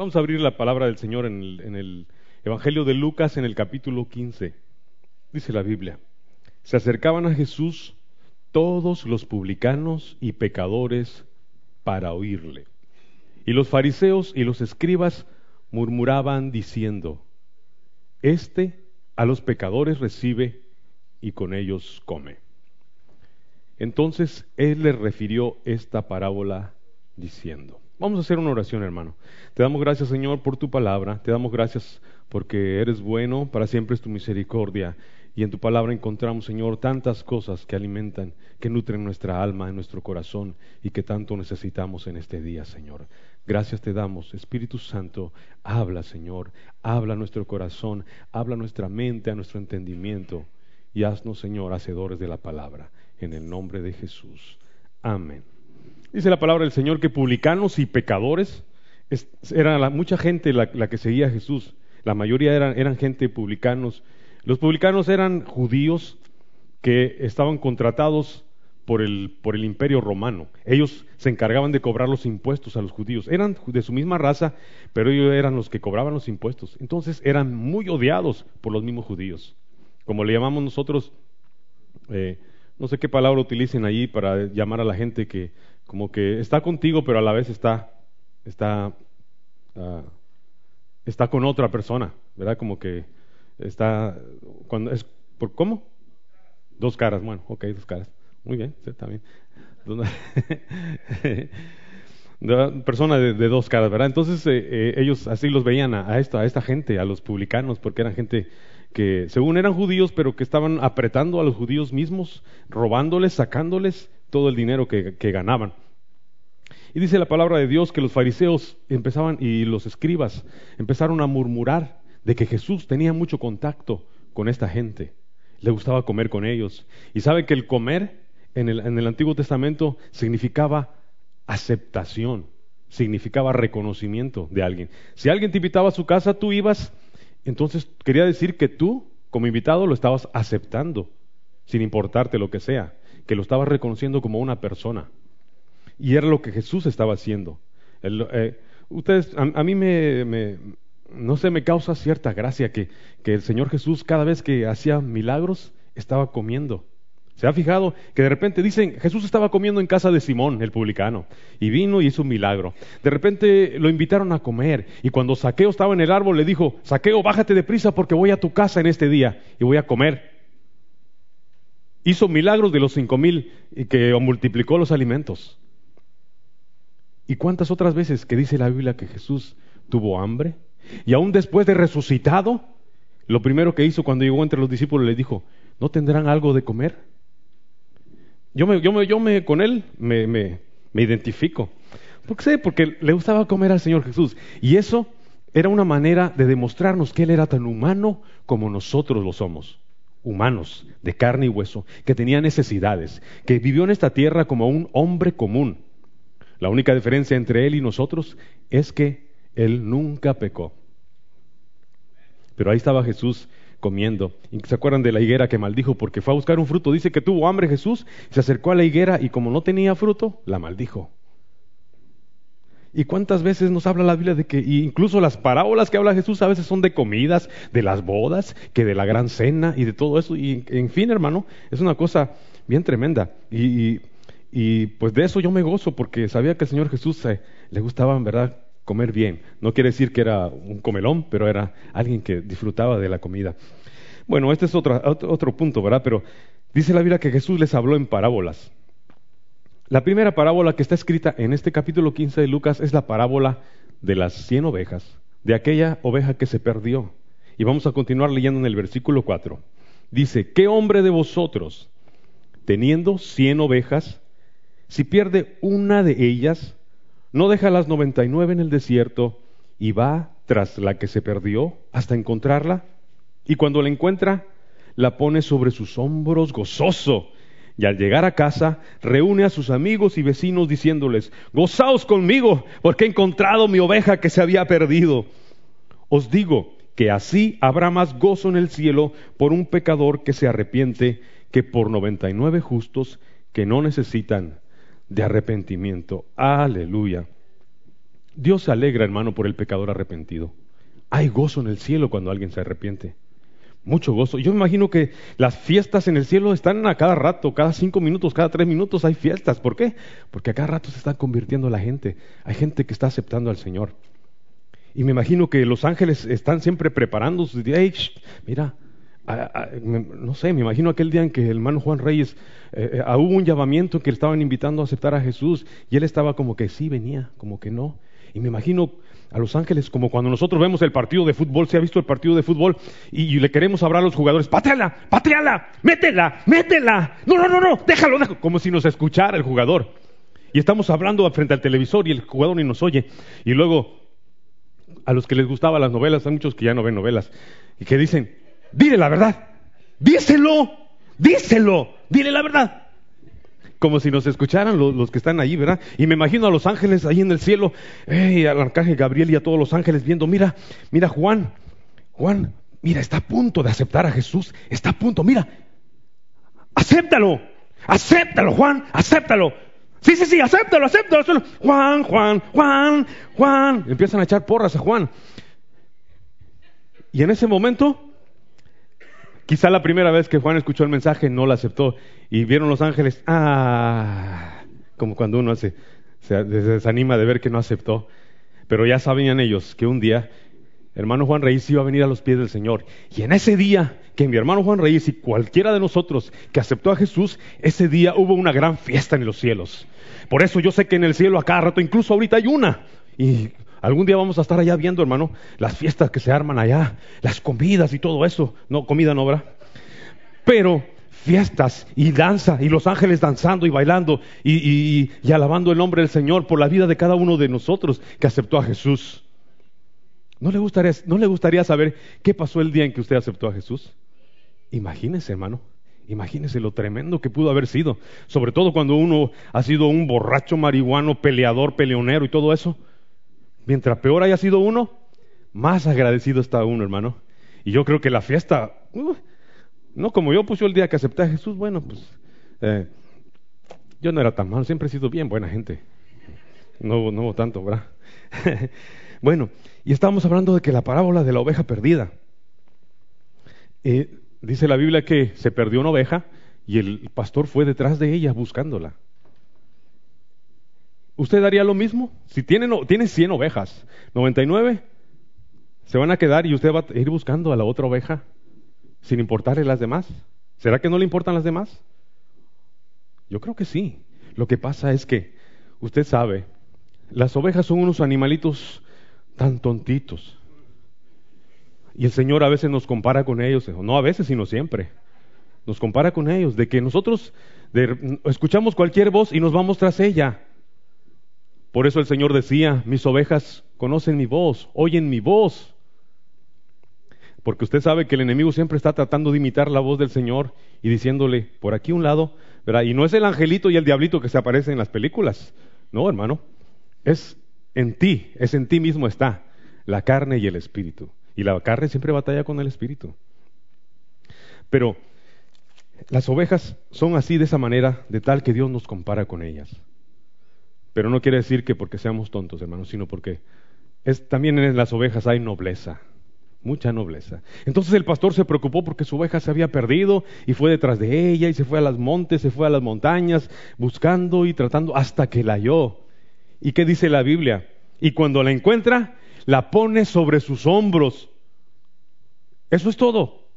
Vamos a abrir la palabra del Señor en el, Evangelio de Lucas en el capítulo 15. Dice la Biblia, se acercaban a Jesús todos los publicanos y pecadores para oírle. Y los fariseos y los escribas murmuraban diciendo, Este a los pecadores recibe y con ellos come. Entonces él les refirió esta parábola diciendo, Vamos a hacer una oración, hermano. Te damos gracias, Señor, por tu palabra. Te damos gracias porque eres bueno, para siempre es tu misericordia. Y en tu palabra encontramos, Señor, tantas cosas que alimentan, que nutren nuestra alma, en nuestro corazón y que tanto necesitamos en este día, Señor. Gracias te damos, Espíritu Santo. Habla, Señor. Habla a nuestro corazón, habla a nuestra mente, a nuestro entendimiento. Y haznos, Señor, hacedores de la palabra. En el nombre de Jesús. Amén. Dice la palabra del Señor que publicanos y pecadores, era la, mucha gente la, que seguía a Jesús, la mayoría eran, eran gente publicanos. Los publicanos eran judíos que estaban contratados por el, por el imperio romano. Ellos se encargaban de cobrar los impuestos a los judíos. Eran de su misma raza, pero ellos eran los que cobraban los impuestos. Entonces eran muy odiados por los mismos judíos. Como le llamamos nosotros, eh, no sé qué palabra utilicen allí para llamar a la gente que como que está contigo, pero a la vez está, está, uh, está con otra persona, ¿verdad? Como que está, cuando es, ¿por cómo? Dos caras, bueno, ok, dos caras. Muy bien, sí, también. persona de, dos caras, ¿verdad? Entonces eh, eh, ellos así los veían a, a, esto, a esta gente, a los publicanos, porque eran gente que según eran judíos, pero que estaban apretando a los judíos mismos, robándoles, sacándoles todo el dinero que, ganaban. Y dice la palabra de Dios que los fariseos empezaban y los escribas empezaron a murmurar de que Jesús tenía mucho contacto con esta gente, le gustaba comer con ellos. Y sabe que el comer en el, en el Antiguo Testamento significaba aceptación, significaba reconocimiento de alguien. Si alguien te invitaba a su casa, tú ibas, entonces quería decir que tú, como invitado, lo estabas aceptando, sin importarte lo que sea que lo estaba reconociendo como una persona. Y era lo que Jesús estaba haciendo. Eh, ustedes, a, mí me, no sé, me causa cierta gracia que, el Señor Jesús cada vez que hacía milagros estaba comiendo. ¿Se ha fijado que de repente dicen, Jesús estaba comiendo en casa de Simón, el publicano, y vino y hizo un milagro? De repente lo invitaron a comer, y cuando Saqueo estaba en el árbol le dijo, Saqueo, bájate deprisa porque voy a tu casa en este día y voy a comer hizo milagros de los cinco mil y que multiplicó los alimentos. ¿Y cuántas otras veces que dice la Biblia que Jesús tuvo hambre? Y aún después de resucitado, lo primero que hizo cuando llegó entre los discípulos le dijo, ¿no tendrán algo de comer? Yo me, yo me, yo me con él me, me, me identifico. ¿Por qué sé? Porque le gustaba comer al Señor Jesús. Y eso era una manera de demostrarnos que Él era tan humano como nosotros lo somos humanos, de carne y hueso, que tenía necesidades, que vivió en esta tierra como un hombre común. La única diferencia entre él y nosotros es que él nunca pecó. Pero ahí estaba Jesús comiendo. ¿Y ¿Se acuerdan de la higuera que maldijo porque fue a buscar un fruto? Dice que tuvo hambre Jesús, se acercó a la higuera y como no tenía fruto, la maldijo. ¿Y cuántas veces nos habla la Biblia de que incluso las parábolas que habla Jesús a veces son de comidas, de las bodas, que de la gran cena y de todo eso? Y en fin, hermano, es una cosa bien tremenda. Y, y, pues de eso yo me gozo porque sabía que al Señor Jesús eh, le gustaba, en verdad, comer bien. No quiere decir que era un comelón, pero era alguien que disfrutaba de la comida. Bueno, este es otro, otro punto, ¿verdad? Pero dice la Biblia que Jesús les habló en parábolas. La primera parábola que está escrita en este capítulo 15 de Lucas es la parábola de las cien ovejas, de aquella oveja que se perdió. Y vamos a continuar leyendo en el versículo 4. Dice, ¿qué hombre de vosotros, teniendo cien ovejas, si pierde una de ellas, no deja las noventa y nueve en el desierto y va tras la que se perdió hasta encontrarla. Y cuando la encuentra, la pone sobre sus hombros gozoso. Y al llegar a casa, reúne a sus amigos y vecinos diciéndoles, gozaos conmigo, porque he encontrado mi oveja que se había perdido. Os digo que así habrá más gozo en el cielo por un pecador que se arrepiente que por noventa y nueve justos que no necesitan de arrepentimiento. Aleluya. Dios se alegra, hermano, por el pecador arrepentido. Hay gozo en el cielo cuando alguien se arrepiente. Mucho gozo. Yo me imagino que las fiestas en el cielo están a cada rato, cada cinco minutos, cada tres minutos hay fiestas. ¿Por qué? Porque a cada rato se está convirtiendo la gente. Hay gente que está aceptando al Señor. Y me imagino que los ángeles están siempre preparándose. mira, no sé, me imagino aquel día en que el hermano Juan Reyes, eh, eh, hubo un llamamiento que le estaban invitando a aceptar a Jesús y él estaba como que sí venía, como que no. Y me imagino a los ángeles como cuando nosotros vemos el partido de fútbol, se ha visto el partido de fútbol y, le queremos hablar a los jugadores, pateala, pateala, métela, métela, no, no, no, no, déjalo, déjalo, como si nos escuchara el jugador. Y estamos hablando frente al televisor y el jugador ni nos oye. Y luego, a los que les gustaban las novelas, hay muchos que ya no ven novelas, y que dicen, dile la verdad, díselo, díselo, dile la verdad como si nos escucharan los, que están allí, ¿verdad? Y me imagino a los ángeles ahí en el cielo, hey, al arcángel Gabriel y a todos los ángeles viendo, mira, mira Juan, Juan, mira, está a punto de aceptar a Jesús, está a punto, mira, acéptalo, acéptalo, Juan, acéptalo. Sí, sí, sí, acéptalo, acéptalo. Juan, Juan, Juan, Juan. Empiezan a echar porras a Juan. Y en ese momento Quizá la primera vez que Juan escuchó el mensaje no lo aceptó y vieron los ángeles, ah, como cuando uno se, desanima de ver que no aceptó. Pero ya sabían ellos que un día hermano Juan Reyes iba a venir a los pies del Señor. Y en ese día que mi hermano Juan Reyes y cualquiera de nosotros que aceptó a Jesús, ese día hubo una gran fiesta en los cielos. Por eso yo sé que en el cielo a cada rato, incluso ahorita hay una. Y Algún día vamos a estar allá viendo, hermano, las fiestas que se arman allá, las comidas y todo eso. No, comida no, ¿verdad? Pero fiestas y danza y los ángeles danzando y bailando y, y, alabando el nombre del Señor por la vida de cada uno de nosotros que aceptó a Jesús. ¿No le, gustaría, ¿No le gustaría saber qué pasó el día en que usted aceptó a Jesús? Imagínese, hermano. Imagínese lo tremendo que pudo haber sido. Sobre todo cuando uno ha sido un borracho marihuano, peleador, peleonero y todo eso. Mientras peor haya sido uno, más agradecido está uno, hermano. Y yo creo que la fiesta, uh, no como yo puse el día que acepté a Jesús, bueno, pues eh, yo no era tan malo, siempre he sido bien buena gente. No, no tanto, ¿verdad? bueno, y estábamos hablando de que la parábola de la oveja perdida. Eh, dice la Biblia que se perdió una oveja y el pastor fue detrás de ella buscándola. ¿Usted haría lo mismo? Si tiene, tiene 100 ovejas, 99 se van a quedar y usted va a ir buscando a la otra oveja sin importarle las demás. ¿Será que no le importan las demás? Yo creo que sí. Lo que pasa es que, usted sabe, las ovejas son unos animalitos tan tontitos. Y el Señor a veces nos compara con ellos, no a veces, sino siempre. Nos compara con ellos, de que nosotros escuchamos cualquier voz y nos vamos tras ella. Por eso el Señor decía, mis ovejas conocen mi voz, oyen mi voz. Porque usted sabe que el enemigo siempre está tratando de imitar la voz del Señor y diciéndole, por aquí un lado, ¿verdad? Y no es el angelito y el diablito que se aparecen en las películas, no, hermano, es en ti, es en ti mismo está la carne y el espíritu. Y la carne siempre batalla con el espíritu. Pero las ovejas son así de esa manera, de tal que Dios nos compara con ellas. Pero no quiere decir que porque seamos tontos, hermanos, sino porque es, también en las ovejas hay nobleza, mucha nobleza. Entonces el pastor se preocupó porque su oveja se había perdido y fue detrás de ella y se fue a las montes, se fue a las montañas, buscando y tratando hasta que la halló. ¿Y qué dice la Biblia? Y cuando la encuentra, la pone sobre sus hombros. Eso es todo.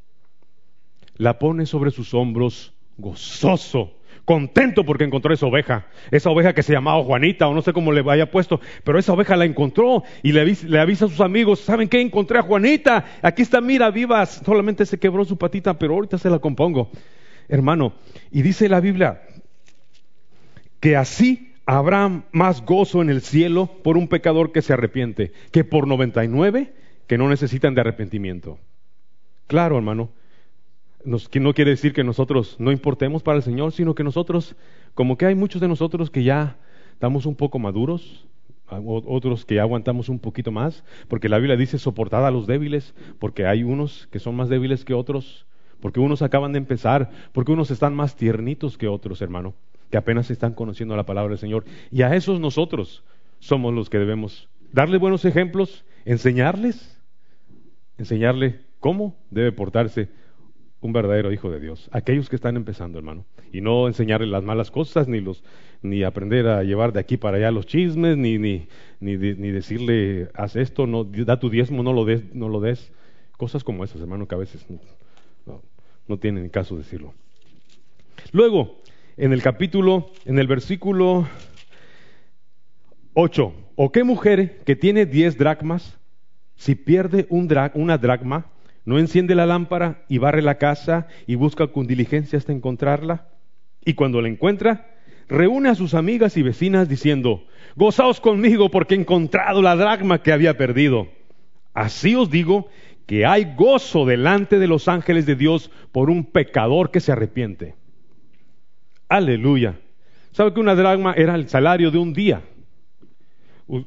La pone sobre sus hombros gozoso contento porque encontró esa oveja, esa oveja que se llamaba Juanita o no sé cómo le haya puesto, pero esa oveja la encontró y le avisa, a sus amigos, ¿saben qué? Encontré a Juanita, aquí está, mira, vivas, solamente se quebró su patita, pero ahorita se la compongo, hermano. Y dice la Biblia que así habrá más gozo en el cielo por un pecador que se arrepiente que por 99 que no necesitan de arrepentimiento. Claro, hermano, que no quiere decir que nosotros no importemos para el Señor, sino que nosotros, como que hay muchos de nosotros que ya estamos un poco maduros, otros que aguantamos un poquito más, porque la Biblia dice soportad a los débiles, porque hay unos que son más débiles que otros, porque unos acaban de empezar, porque unos están más tiernitos que otros, hermano, que apenas están conociendo la palabra del Señor. Y a esos nosotros somos los que debemos darle buenos ejemplos, enseñarles, enseñarle cómo debe portarse un verdadero hijo de Dios. Aquellos que están empezando, hermano. Y no enseñarles las malas cosas, ni, los, ni aprender a llevar de aquí para allá los chismes, ni, ni, ni, decirle, haz esto, no, da tu diezmo, no lo des, no lo des. Cosas como esas, hermano, que a veces no, no, tienen caso decirlo. Luego, en el capítulo, en el versículo 8, ¿o qué mujer que tiene diez dracmas, si pierde un una dracma, no enciende la lámpara y barre la casa y busca con diligencia hasta encontrarla. Y cuando la encuentra, reúne a sus amigas y vecinas diciendo, Gozaos conmigo porque he encontrado la dracma que había perdido. Así os digo que hay gozo delante de los ángeles de Dios por un pecador que se arrepiente. Aleluya. ¿Sabe que una dracma era el salario de un día?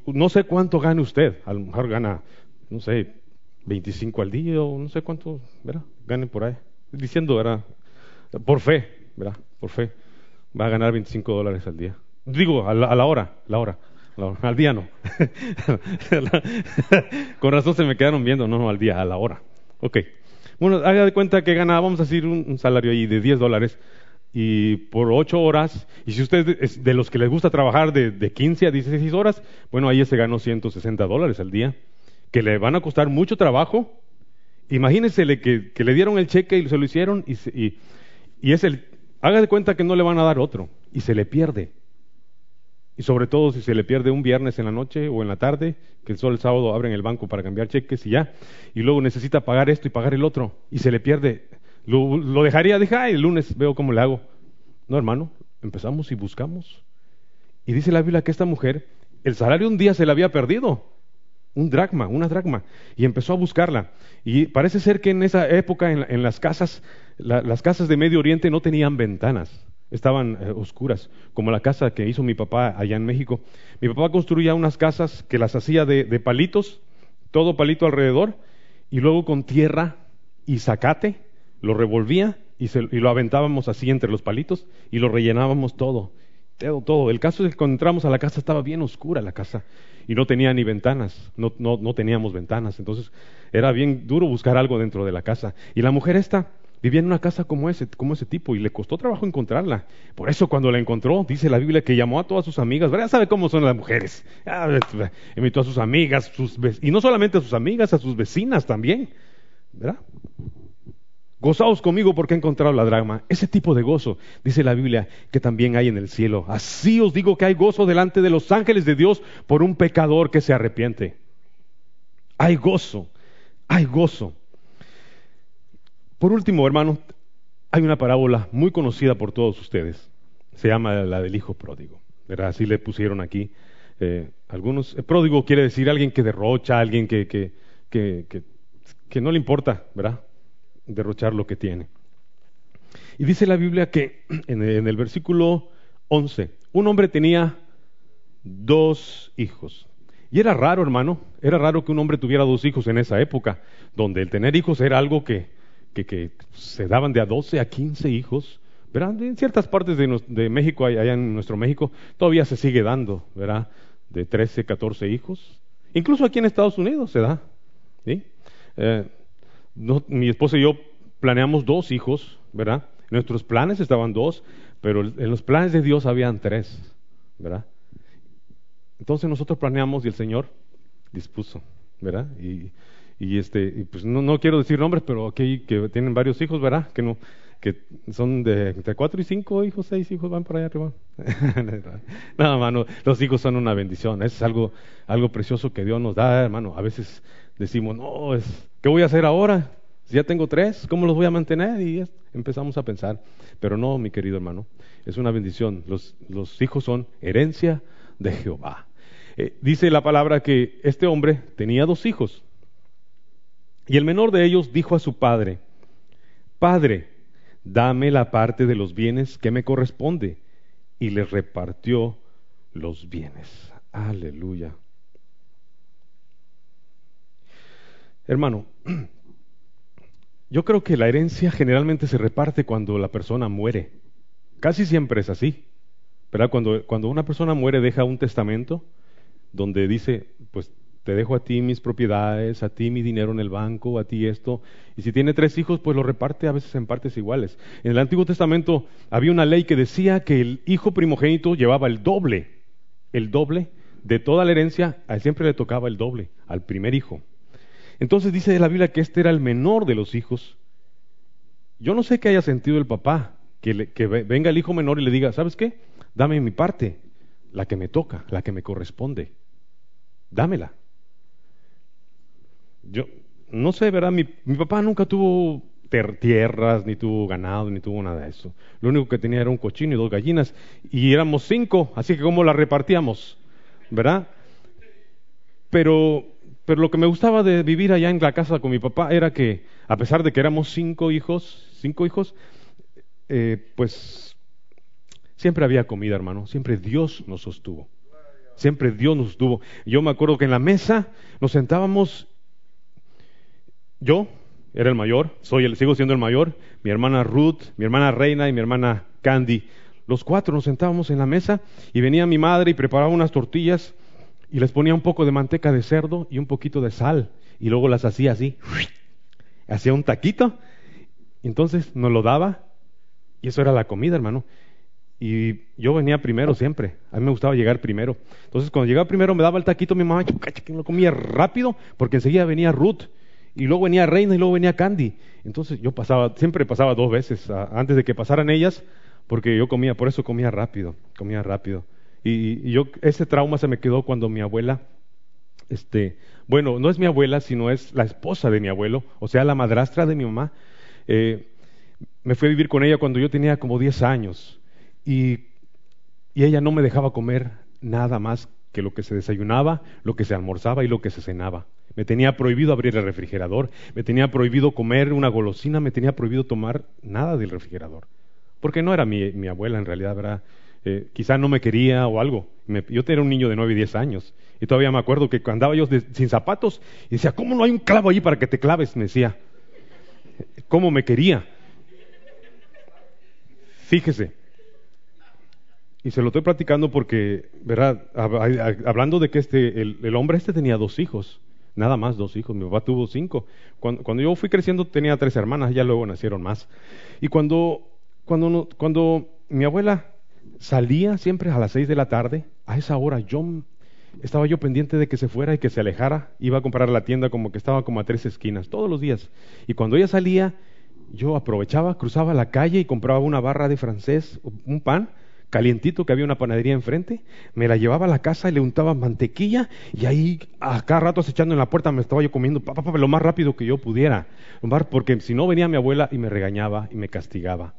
No sé cuánto gana usted. A lo mejor gana, no sé, 25 al día o no sé cuánto, ¿verdad? Gane por ahí. Diciendo, ¿verdad? Por fe, ¿verdad? Por fe. Va a ganar 25 dólares al día. Digo, a la, hora, la hora. al día no. Con razón se me quedaron viendo, no, no, al día, a la hora. Ok. Bueno, haga de cuenta que gana, vamos a decir, un, salario ahí de 10 dólares y por 8 horas, y si usted es de los que les gusta trabajar de, de 15 a 16 horas, bueno, ahí se ganó 160 dólares al día que le van a costar mucho trabajo. Imagínense que, que le dieron el cheque y se lo hicieron y, y, es el, haga de cuenta que no le van a dar otro y se le pierde. Y sobre todo si se le pierde un viernes en la noche o en la tarde, que solo el sábado abren el banco para cambiar cheques y ya, y luego necesita pagar esto y pagar el otro, y se le pierde. Lo, lo dejaría, dije, ay, el lunes veo cómo le hago. No, hermano, empezamos y buscamos. Y dice la Biblia que esta mujer, el salario un día se le había perdido un dracma, una dracma, y empezó a buscarla. Y parece ser que en esa época en, las casas, las casas de Medio Oriente no tenían ventanas, estaban eh, oscuras, como la casa que hizo mi papá allá en México. Mi papá construía unas casas que las hacía de, palitos, todo palito alrededor, y luego con tierra y zacate lo revolvía y, y lo aventábamos así entre los palitos y lo rellenábamos todo todo, todo. El caso es que cuando entramos a la casa estaba bien oscura la casa y no tenía ni ventanas, no, no, no teníamos ventanas, entonces era bien duro buscar algo dentro de la casa. Y la mujer esta vivía en una casa como ese, como ese tipo y le costó trabajo encontrarla. Por eso cuando la encontró, dice la Biblia que llamó a todas sus amigas, ¿verdad? ¿Sabe cómo son las mujeres? Invitó a sus amigas, sus, y no solamente a sus amigas, a sus vecinas también, ¿verdad? Gozaos conmigo porque he encontrado la drama. Ese tipo de gozo, dice la Biblia, que también hay en el cielo. Así os digo que hay gozo delante de los ángeles de Dios por un pecador que se arrepiente. Hay gozo, hay gozo. Por último, hermano, hay una parábola muy conocida por todos ustedes. Se llama la del hijo pródigo. ¿verdad? Así le pusieron aquí. Eh, algunos, pródigo quiere decir alguien que derrocha, alguien que, que, que, que no le importa, ¿verdad? Derrochar lo que tiene. Y dice la Biblia que en el, versículo 11, un hombre tenía dos hijos. Y era raro, hermano, era raro que un hombre tuviera dos hijos en esa época, donde el tener hijos era algo que, que, se daban de a 12 a 15 hijos. ¿verdad? En ciertas partes de, México, allá en nuestro México, todavía se sigue dando, ¿verdad? De 13, 14 hijos. Incluso aquí en Estados Unidos se da. ¿sí? Eh, mi esposa y yo planeamos dos hijos, ¿verdad? Nuestros planes estaban dos, pero en los planes de Dios habían tres, ¿verdad? Entonces nosotros planeamos y el Señor dispuso, ¿verdad? Y, y este, pues no, no, quiero decir nombres, pero aquí que tienen varios hijos, ¿verdad? Que no, que son de entre cuatro y cinco hijos, seis hijos van por allá arriba. Nada, hermano, los hijos son una bendición, es algo, algo precioso que Dios nos da, hermano. A veces decimos, no, es, ¿qué voy a hacer ahora? Si ya tengo tres, ¿cómo los voy a mantener? Y empezamos a pensar. Pero no, mi querido hermano, es una bendición. Los, hijos son herencia de Jehová. Eh, dice la palabra que este hombre tenía dos hijos. Y el menor de ellos dijo a su padre, Padre, dame la parte de los bienes que me corresponde. Y le repartió los bienes. Aleluya. Hermano, yo creo que la herencia generalmente se reparte cuando la persona muere. Casi siempre es así. ¿verdad? Cuando, una persona muere deja un testamento donde dice, pues te dejo a ti mis propiedades, a ti mi dinero en el banco, a ti esto. Y si tiene tres hijos, pues lo reparte a veces en partes iguales. En el Antiguo Testamento había una ley que decía que el hijo primogénito llevaba el doble, el doble de toda la herencia, siempre le tocaba el doble, al primer hijo. Entonces dice la Biblia que este era el menor de los hijos. Yo no sé qué haya sentido el papá, que, venga el hijo menor y le diga, ¿sabes qué? Dame mi parte, la que me toca, la que me corresponde. Dámela. Yo no sé, ¿verdad? Mi, mi papá nunca tuvo tierras, ni tuvo ganado, ni tuvo nada de eso. Lo único que tenía era un cochino y dos gallinas, y éramos cinco, así que ¿cómo la repartíamos? ¿Verdad? Pero pero lo que me gustaba de vivir allá en la casa con mi papá era que, a pesar de que éramos cinco hijos, cinco hijos, eh, pues siempre había comida, hermano. Siempre Dios nos sostuvo. Siempre Dios nos sostuvo. Yo me acuerdo que en la mesa nos sentábamos, yo era el mayor, soy el, sigo siendo el mayor, mi hermana Ruth, mi hermana Reina y mi hermana Candy. Los cuatro nos sentábamos en la mesa y venía mi madre y preparaba unas tortillas y les ponía un poco de manteca de cerdo y un poquito de sal y luego las hacía así, hacía un taquito, entonces nos lo daba y eso era la comida, hermano. Y yo venía primero siempre, a mí me gustaba llegar primero. Entonces cuando llegaba primero me daba el taquito mi mamá, que lo comía rápido porque enseguida venía Ruth y luego venía Reina y luego venía Candy. Entonces yo pasaba, siempre pasaba dos veces antes de que pasaran ellas porque yo comía, por eso comía rápido, comía rápido. Y, yo, ese trauma se me quedó cuando mi abuela, este, bueno, no es mi abuela, sino es la esposa de mi abuelo, o sea, la madrastra de mi mamá. Eh, me fui a vivir con ella cuando yo tenía como 10 años y, y ella no me dejaba comer nada más que lo que se desayunaba, lo que se almorzaba y lo que se cenaba. Me tenía prohibido abrir el refrigerador, me tenía prohibido comer una golosina, me tenía prohibido tomar nada del refrigerador. Porque no era mi, mi abuela en realidad, ¿verdad? Quizá no me quería o algo. yo era un niño de 9 y 10 años y todavía me acuerdo que andaba yo sin zapatos y decía, ¿cómo no hay un clavo allí para que te claves? Me decía, ¿cómo me quería? Fíjese. Y se lo estoy platicando porque, ¿verdad? Hablando de que este, el, hombre este tenía dos hijos, nada más dos hijos, mi papá tuvo cinco. Cuando, cuando yo fui creciendo tenía tres hermanas, ya luego nacieron más. Y cuando, cuando, cuando mi abuela salía siempre a las seis de la tarde, a esa hora yo estaba yo pendiente de que se fuera y que se alejara, iba a comprar la tienda como que estaba como a tres esquinas, todos los días. Y cuando ella salía, yo aprovechaba, cruzaba la calle y compraba una barra de francés, un pan calientito que había una panadería enfrente, me la llevaba a la casa y le untaba mantequilla y ahí a cada rato echando en la puerta me estaba yo comiendo papá, lo más rápido que yo pudiera, porque si no venía mi abuela y me regañaba y me castigaba.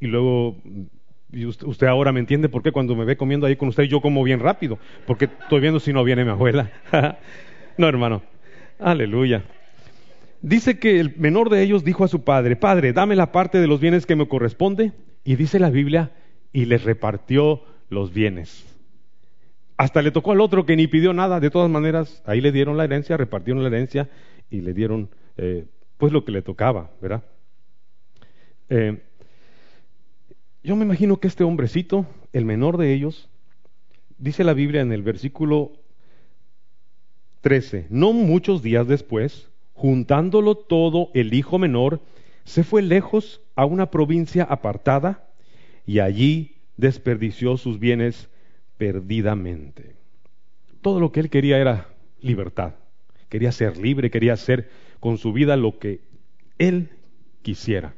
Y luego y usted, ahora me entiende por qué cuando me ve comiendo ahí con usted yo como bien rápido, porque estoy viendo si no viene mi abuela. no, hermano. Aleluya. Dice que el menor de ellos dijo a su padre, Padre, dame la parte de los bienes que me corresponde. Y dice la Biblia, y les repartió los bienes. Hasta le tocó al otro que ni pidió nada, de todas maneras, ahí le dieron la herencia, repartieron la herencia y le dieron eh, pues lo que le tocaba, ¿verdad? Eh, yo me imagino que este hombrecito, el menor de ellos, dice la Biblia en el versículo 13, no muchos días después, juntándolo todo, el hijo menor se fue lejos a una provincia apartada y allí desperdició sus bienes perdidamente. Todo lo que él quería era libertad. Quería ser libre, quería hacer con su vida lo que él quisiera.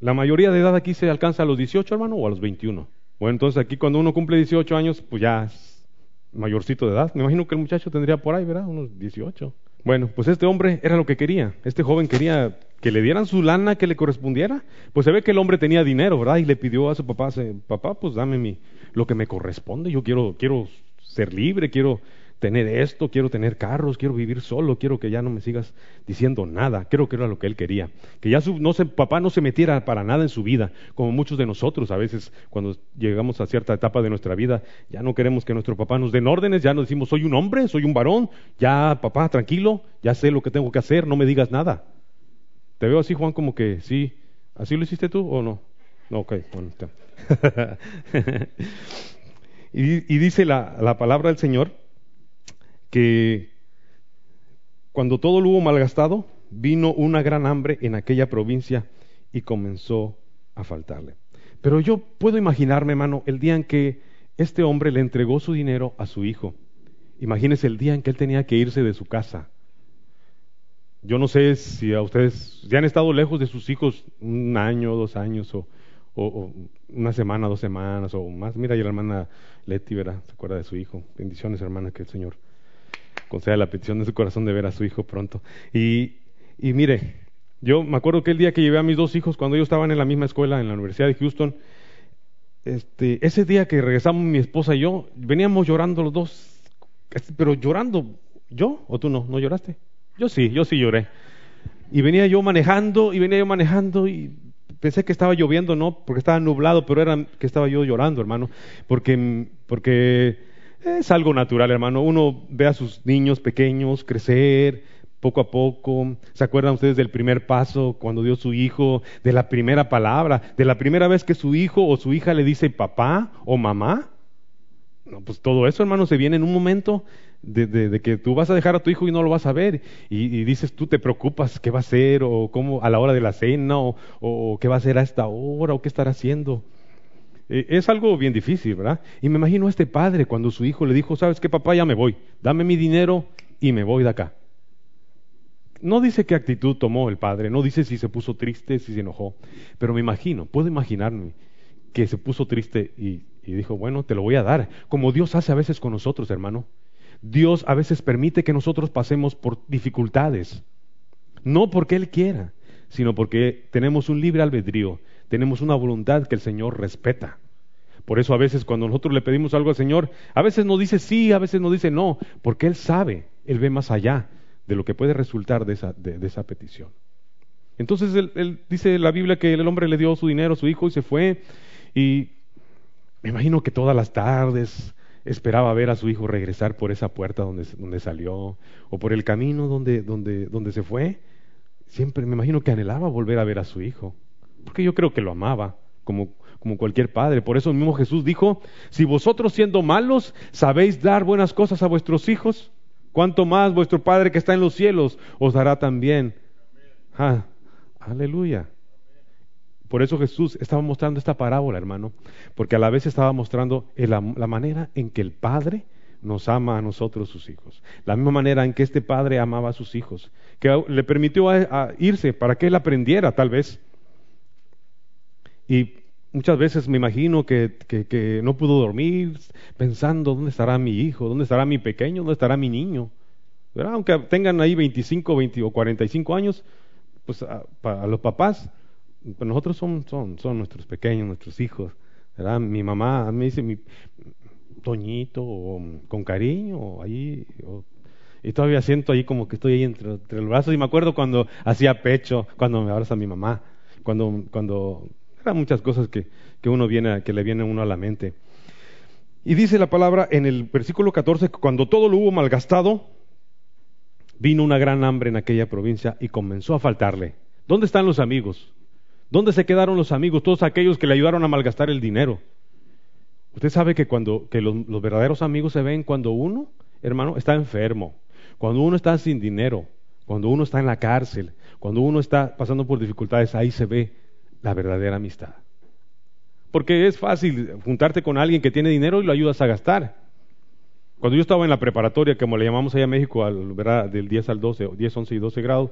La mayoría de edad aquí se alcanza a los 18, hermano, o a los 21. Bueno, entonces aquí cuando uno cumple 18 años, pues ya es mayorcito de edad. Me imagino que el muchacho tendría por ahí, ¿verdad? Unos 18, Bueno, pues este hombre era lo que quería. Este joven quería que le dieran su lana que le correspondiera. Pues se ve que el hombre tenía dinero, ¿verdad? Y le pidió a su papá, papá, pues dame mi, lo que me corresponde. Yo quiero, quiero ser libre, quiero tener esto, quiero tener carros, quiero vivir solo, quiero que ya no me sigas diciendo nada. Creo que era lo que él quería. Que ya su no se, papá no se metiera para nada en su vida, como muchos de nosotros a veces cuando llegamos a cierta etapa de nuestra vida, ya no queremos que nuestro papá nos den órdenes, ya nos decimos, soy un hombre, soy un varón, ya papá, tranquilo, ya sé lo que tengo que hacer, no me digas nada. Te veo así, Juan, como que sí. ¿Así lo hiciste tú o no? No, ok, bueno. y, y, dice la, la palabra del Señor que cuando todo lo hubo malgastado, vino una gran hambre en aquella provincia y comenzó a faltarle. Pero yo puedo imaginarme, hermano, el día en que este hombre le entregó su dinero a su hijo. Imagínese el día en que él tenía que irse de su casa. Yo no sé si a ustedes ya han estado lejos de sus hijos un año, dos años, o, o, una semana, dos semanas, o más. Mira, y la hermana Leti, ¿verdad? Se acuerda de su hijo. Bendiciones, hermana, que el Señor conceda la petición de su corazón de ver a su hijo pronto. Y, y mire, yo me acuerdo que el día que llevé a mis dos hijos, cuando ellos estaban en la misma escuela, en la Universidad de Houston, este, ese día que regresamos mi esposa y yo, veníamos llorando los dos, pero llorando, ¿yo o tú no? ¿No lloraste? Yo sí, yo sí lloré. Y venía yo manejando, y venía yo manejando, y pensé que estaba lloviendo, no, porque estaba nublado, pero era que estaba yo llorando, hermano, porque, porque es algo natural, hermano. Uno ve a sus niños pequeños crecer poco a poco. ¿Se acuerdan ustedes del primer paso cuando dio su hijo, de la primera palabra, de la primera vez que su hijo o su hija le dice papá o mamá? No, pues todo eso, hermano, se viene en un momento de, que tú vas a dejar a tu hijo y no lo vas a ver. Y, dices, tú te preocupas qué va a hacer, o cómo a la hora de la cena, o, o qué va a hacer a esta hora, o qué estará haciendo. Eh, es algo bien difícil, ¿verdad? Y me imagino a este padre cuando su hijo le dijo, ¿sabes qué, papá? Ya me voy, dame mi dinero y me voy de acá. No dice qué actitud tomó el padre, no dice si se puso triste, si se enojó, pero me imagino, puedo imaginarme que se puso triste y, y dijo, bueno, te lo voy a dar, como Dios hace a veces con nosotros, hermano. Dios a veces permite que nosotros pasemos por dificultades, no porque Él quiera, sino porque tenemos un libre albedrío tenemos una voluntad que el Señor respeta. Por eso a veces cuando nosotros le pedimos algo al Señor, a veces nos dice sí, a veces nos dice no, porque Él sabe, Él ve más allá de lo que puede resultar de esa, petición. Entonces él, dice la Biblia que el hombre le dio su dinero a su hijo y se fue y me imagino que todas las tardes esperaba ver a su hijo regresar por esa puerta donde, salió o por el camino donde, donde se fue. Siempre me imagino que anhelaba volver a ver a su hijo. Porque yo creo que lo amaba, como, como cualquier padre. Por eso mismo Jesús dijo, si vosotros siendo malos sabéis dar buenas cosas a vuestros hijos, cuánto más vuestro Padre que está en los cielos os dará también. Ah, aleluya. Por eso Jesús estaba mostrando esta parábola, hermano, porque a la vez estaba mostrando la, manera en que el Padre nos ama a nosotros, sus hijos. La misma manera en que este Padre amaba a sus hijos, que le permitió irse para que él aprendiera, tal vez, y muchas veces me imagino que, no pudo dormir pensando dónde estará mi hijo, dónde estará mi pequeño, dónde estará mi niño. ¿verdad? Aunque tengan ahí 25 20, o 45 años, pues a, para los papás, pues nosotros son, son, nuestros pequeños, nuestros hijos. Mi mamá me dice mi Toñito, o, con cariño, ahí, y todavía siento ahí como que estoy ahí entre, entre, los brazos. Y me acuerdo cuando hacía pecho, cuando me abraza mi mamá, cuando, cuando eran muchas cosas que, que, uno viene, que le viene a uno a la mente. Y dice la palabra en el versículo 14 que cuando todo lo hubo malgastado, vino una gran hambre en aquella provincia y comenzó a faltarle. ¿Dónde están los amigos? ¿Dónde se quedaron los amigos? Todos aquellos que le ayudaron a malgastar el dinero. Usted sabe que cuando que los verdaderos amigos se ven cuando uno, hermano, está enfermo, cuando uno está sin dinero, cuando uno está en la cárcel, cuando uno está pasando por dificultades, ahí se ve la verdadera amistad. Porque es fácil juntarte con alguien que tiene dinero y lo ayudas a gastar. Cuando yo estaba en la preparatoria, como le llamamos allá en México, al, del 10 al 12, 10, 11 y 12 grados,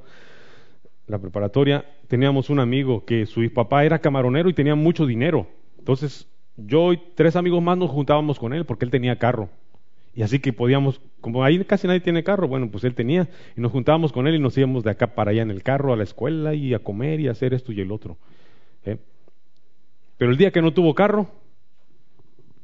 la preparatoria, teníamos un amigo que su papá era camaronero y tenía mucho dinero. Entonces, yo y tres amigos más nos juntábamos con él porque él tenía carro. Y así que podíamos, como ahí casi nadie tiene carro, bueno, pues él tenía, y nos juntábamos con él y nos íbamos de acá para allá en el carro a la escuela y a comer y a hacer esto y el otro. ¿Eh? Pero el día que no tuvo carro,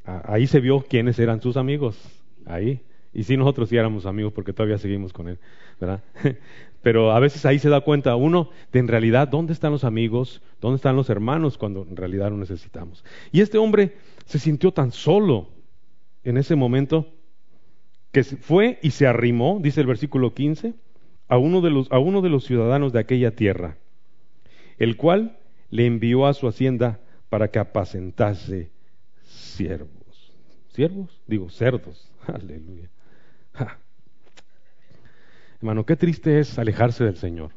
ahí se vio quiénes eran sus amigos, ahí. Y sí, nosotros sí éramos amigos porque todavía seguimos con él, ¿verdad? Pero a veces ahí se da cuenta uno de en realidad dónde están los amigos, dónde están los hermanos cuando en realidad lo necesitamos. Y este hombre se sintió tan solo en ese momento que fue y se arrimó, dice el versículo 15, a uno de los, a uno de los ciudadanos de aquella tierra, el cual le envió a su hacienda para que apacentase siervos. ¿Siervos? Digo, cerdos. Aleluya. Hermano, qué triste es alejarse del Señor.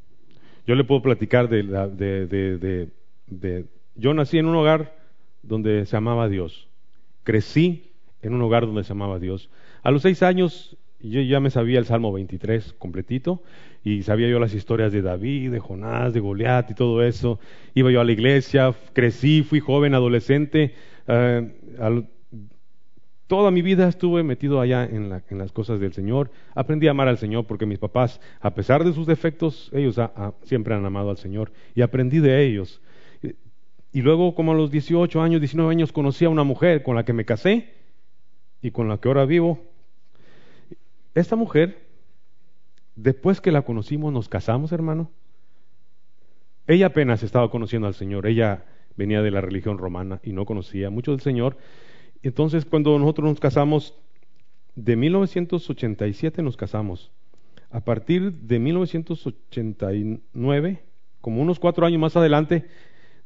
Yo le puedo platicar de, de, de, Yo nací en un hogar donde se amaba Dios. Crecí en un hogar donde se amaba Dios. A los seis años yo ya me sabía el Salmo 23 completito y sabía yo las historias de David, de Jonás, de Goliat y todo eso. Iba yo a la iglesia, crecí, fui joven, adolescente. Eh, toda mi vida estuve metido allá en, las cosas del Señor. Aprendí a amar al Señor porque mis papás, a pesar de sus defectos, ellos siempre han amado al Señor y aprendí de ellos. Y luego, como a los 18 años, 19 años, conocí a una mujer con la que me casé y con la que ahora vivo. Esta mujer, después que la conocimos, nos casamos, hermano. Ella apenas estaba conociendo al Señor. Ella venía de la religión romana y no conocía mucho del Señor. Entonces, cuando nosotros nos casamos, de 1987 nos casamos. A partir de 1989, como unos cuatro años más adelante,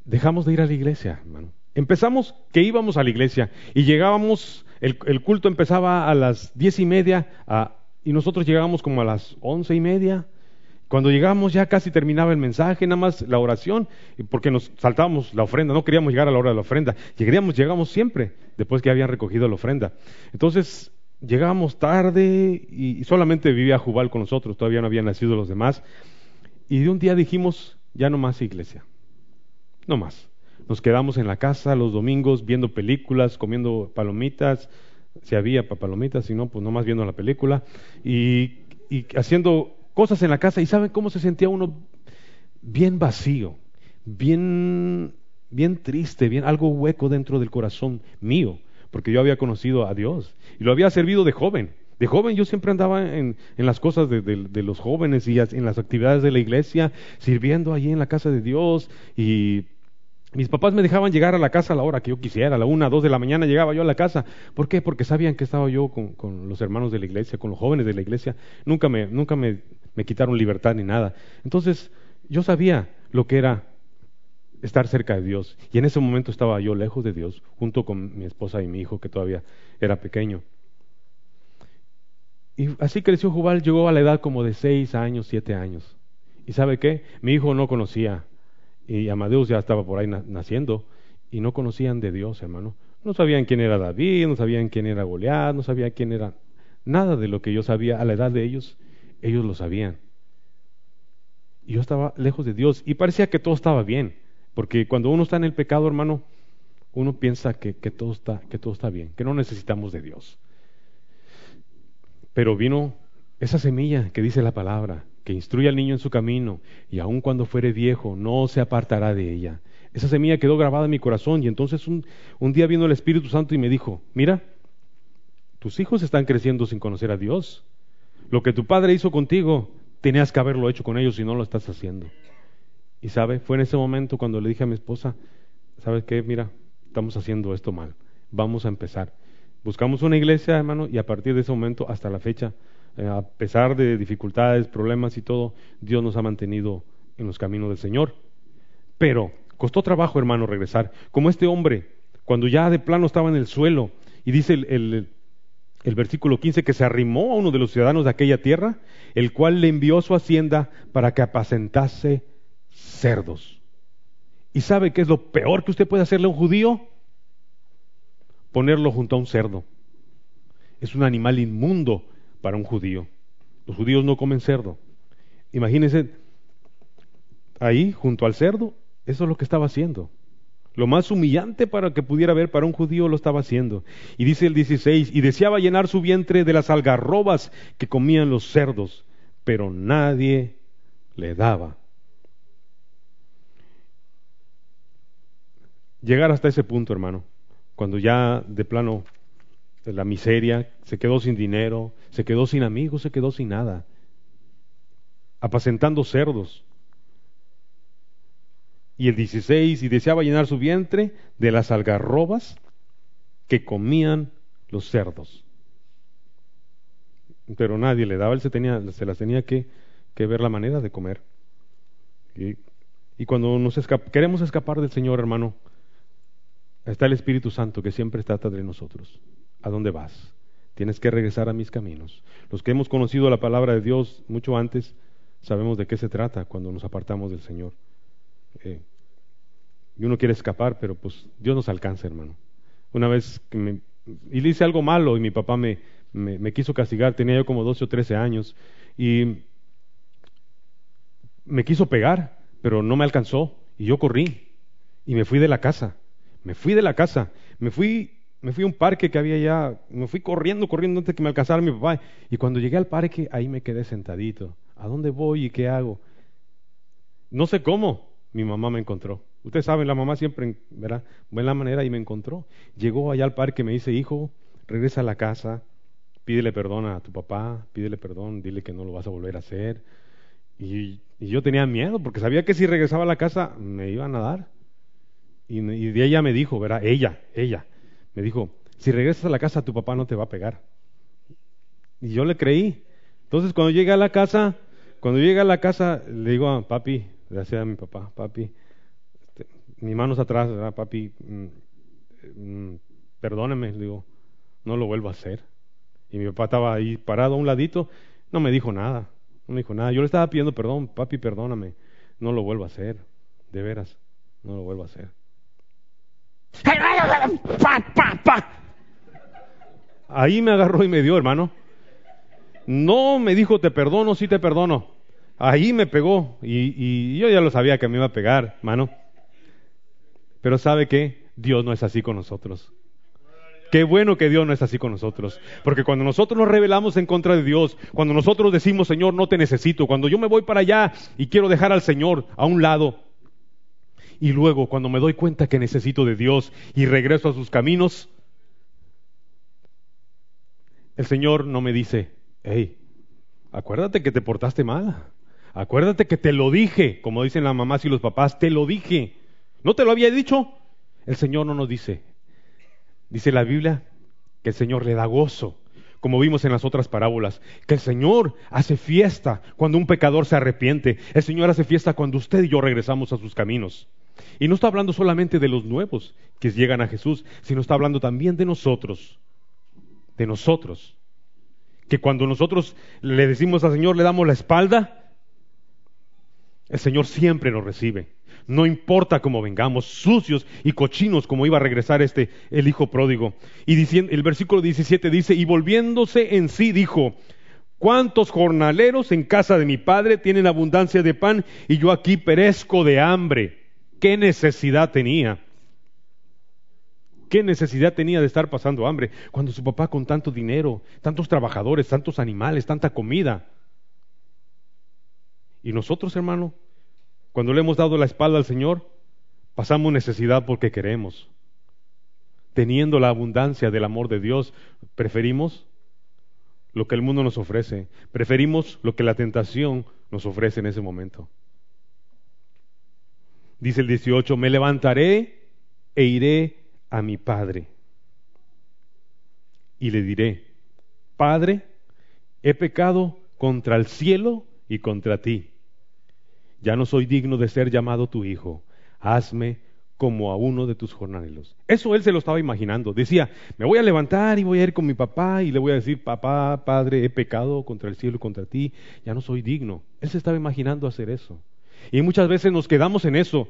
dejamos de ir a la iglesia, hermano. Empezamos que íbamos a la iglesia y llegábamos, el, culto empezaba a las diez y media y nosotros llegábamos como a las once y media cuando llegamos ya casi terminaba el mensaje, nada más la oración, porque nos saltábamos la ofrenda, no queríamos llegar a la hora de la ofrenda, llegaríamos, llegamos siempre después que habían recogido la ofrenda. Entonces llegábamos tarde y, solamente vivía Jubal con nosotros, todavía no habían nacido los demás. Y de un día dijimos, ya no más iglesia, no más. Nos quedamos en la casa los domingos viendo películas, comiendo palomitas, si había palomitas, si no, pues nomás viendo la película y, y haciendo cosas en la casa y saben cómo se sentía uno bien vacío, bien, bien triste, bien algo hueco dentro del corazón mío, porque yo había conocido a Dios y lo había servido de joven. De joven yo siempre andaba en, en las cosas de, de, los jóvenes y en las actividades de la iglesia, sirviendo allí en la casa de Dios y mis papás me dejaban llegar a la casa a la hora que yo quisiera, a la una, dos de la mañana llegaba yo a la casa. ¿Por qué? Porque sabían que estaba yo con, los hermanos de la iglesia, con los jóvenes de la iglesia. Nunca me, nunca me me quitaron libertad ni nada. Entonces, yo sabía lo que era estar cerca de Dios. Y en ese momento estaba yo lejos de Dios, junto con mi esposa y mi hijo, que todavía era pequeño. Y así creció Jubal, llegó a la edad como de seis años, siete años. ¿Y sabe qué? Mi hijo no conocía, y Amadeus ya estaba por ahí naciendo, y no conocían de Dios, hermano. No sabían quién era David, no sabían quién era Goliat, no sabían quién era nada de lo que yo sabía a la edad de ellos ellos lo sabían. Y yo estaba lejos de Dios y parecía que todo estaba bien, porque cuando uno está en el pecado, hermano, uno piensa que, todo está, que todo está bien, que no necesitamos de Dios. Pero vino esa semilla que dice la palabra, que instruye al niño en su camino, y aun cuando fuere viejo, no se apartará de ella. Esa semilla quedó grabada en mi corazón, y entonces un, un día vino el Espíritu Santo y me dijo, mira, tus hijos están creciendo sin conocer a Dios. Lo que tu padre hizo contigo, tenías que haberlo hecho con ellos y no lo estás haciendo. Y sabe, fue en ese momento cuando le dije a mi esposa, ¿sabes qué? Mira, estamos haciendo esto mal. Vamos a empezar. Buscamos una iglesia, hermano, y a partir de ese momento hasta la fecha, eh, a pesar de dificultades, problemas y todo, Dios nos ha mantenido en los caminos del Señor. Pero costó trabajo, hermano, regresar. Como este hombre, cuando ya de plano estaba en el suelo, y dice el el versículo 15, que se arrimó a uno de los ciudadanos de aquella tierra, el cual le envió su hacienda para que apacentase cerdos. ¿Y sabe qué es lo peor que usted puede hacerle a un judío? Ponerlo junto a un cerdo. Es un animal inmundo para un judío. Los judíos no comen cerdo. Imagínense, ahí, junto al cerdo, eso es lo que estaba haciendo. Lo más humillante para que pudiera ver para un judío lo estaba haciendo. Y dice el 16, y deseaba llenar su vientre de las algarrobas que comían los cerdos, pero nadie le daba. Llegar hasta ese punto, hermano, cuando ya de plano la miseria, se quedó sin dinero, se quedó sin amigos, se quedó sin nada, apacentando cerdos y el 16, y deseaba llenar su vientre de las algarrobas que comían los cerdos. Pero nadie le daba, él se, tenía, se las tenía que, ver la manera de comer. Y, cuando nos queremos escapar del Señor, hermano, está el Espíritu Santo que siempre está atrás de nosotros. ¿A dónde vas? Tienes que regresar a mis caminos. Los que hemos conocido la palabra de Dios mucho antes, sabemos de qué se trata cuando nos apartamos del Señor. Eh, y uno quiere escapar, pero pues Dios nos alcanza, hermano. Una vez que me, le hice algo malo y mi papá me, me, quiso castigar, tenía yo como 12 o 13 años, y me quiso pegar, pero no me alcanzó, y yo corrí, y me fui de la casa, me fui de la casa, me fui, me fui a un parque que había allá, me fui corriendo, corriendo antes que me alcanzara mi papá, y cuando llegué al parque, ahí me quedé sentadito. ¿A dónde voy y qué hago? No sé cómo, mi mamá me encontró. Ustedes saben, la mamá siempre, ¿verdad? Buena manera y me encontró. Llegó allá al parque me dice, hijo, regresa a la casa, pídele perdón a tu papá, pídele perdón, dile que no lo vas a volver a hacer. Y, yo tenía miedo porque sabía que si regresaba a la casa me iban a dar. Y, ella me dijo, ¿verdad? Ella, ella, me dijo, si regresas a la casa tu papá no te va a pegar. Y yo le creí. Entonces cuando llegué a la casa, cuando llegué a la casa, le digo a papi, gracias a mi papá, papi, mis manos atrás, papi, mm, mm, perdóneme, digo, no lo vuelvo a hacer. Y mi papá estaba ahí parado a un ladito, no me dijo nada, no me dijo nada. Yo le estaba pidiendo perdón, papi, perdóname, no lo vuelvo a hacer, de veras, no lo vuelvo a hacer. Ahí me agarró y me dio, hermano. No me dijo te perdono, sí te perdono. Ahí me pegó y, yo ya lo sabía que me iba a pegar, hermano. Pero ¿sabe qué? Dios no es así con nosotros. Qué bueno que Dios no es así con nosotros. Porque cuando nosotros nos rebelamos en contra de Dios, cuando nosotros decimos, Señor, no te necesito, cuando yo me voy para allá y quiero dejar al Señor a un lado, y luego cuando me doy cuenta que necesito de Dios y regreso a sus caminos, el Señor no me dice, hey, acuérdate que te portaste mal, acuérdate que te lo dije, como dicen las mamás y los papás, te lo dije. ¿No te lo había dicho? El Señor no nos dice. Dice la Biblia que el Señor le da gozo, como vimos en las otras parábolas, que el Señor hace fiesta cuando un pecador se arrepiente. El Señor hace fiesta cuando usted y yo regresamos a sus caminos. Y no está hablando solamente de los nuevos que llegan a Jesús, sino está hablando también de nosotros, de nosotros. Que cuando nosotros le decimos al Señor, le damos la espalda, el Señor siempre nos recibe no importa cómo vengamos, sucios y cochinos como iba a regresar este el hijo pródigo. Y diciendo, el versículo 17 dice, y volviéndose en sí dijo, ¿cuántos jornaleros en casa de mi padre tienen abundancia de pan y yo aquí perezco de hambre? ¿Qué necesidad tenía? ¿Qué necesidad tenía de estar pasando hambre cuando su papá con tanto dinero, tantos trabajadores, tantos animales, tanta comida? Y nosotros, hermano, cuando le hemos dado la espalda al Señor, pasamos necesidad porque queremos. Teniendo la abundancia del amor de Dios, preferimos lo que el mundo nos ofrece, preferimos lo que la tentación nos ofrece en ese momento. Dice el 18, me levantaré e iré a mi Padre. Y le diré, Padre, he pecado contra el cielo y contra ti ya no soy digno de ser llamado tu hijo, hazme como a uno de tus jornaleros. Eso él se lo estaba imaginando. Decía, me voy a levantar y voy a ir con mi papá y le voy a decir, papá, padre, he pecado contra el cielo y contra ti, ya no soy digno. Él se estaba imaginando hacer eso. Y muchas veces nos quedamos en eso,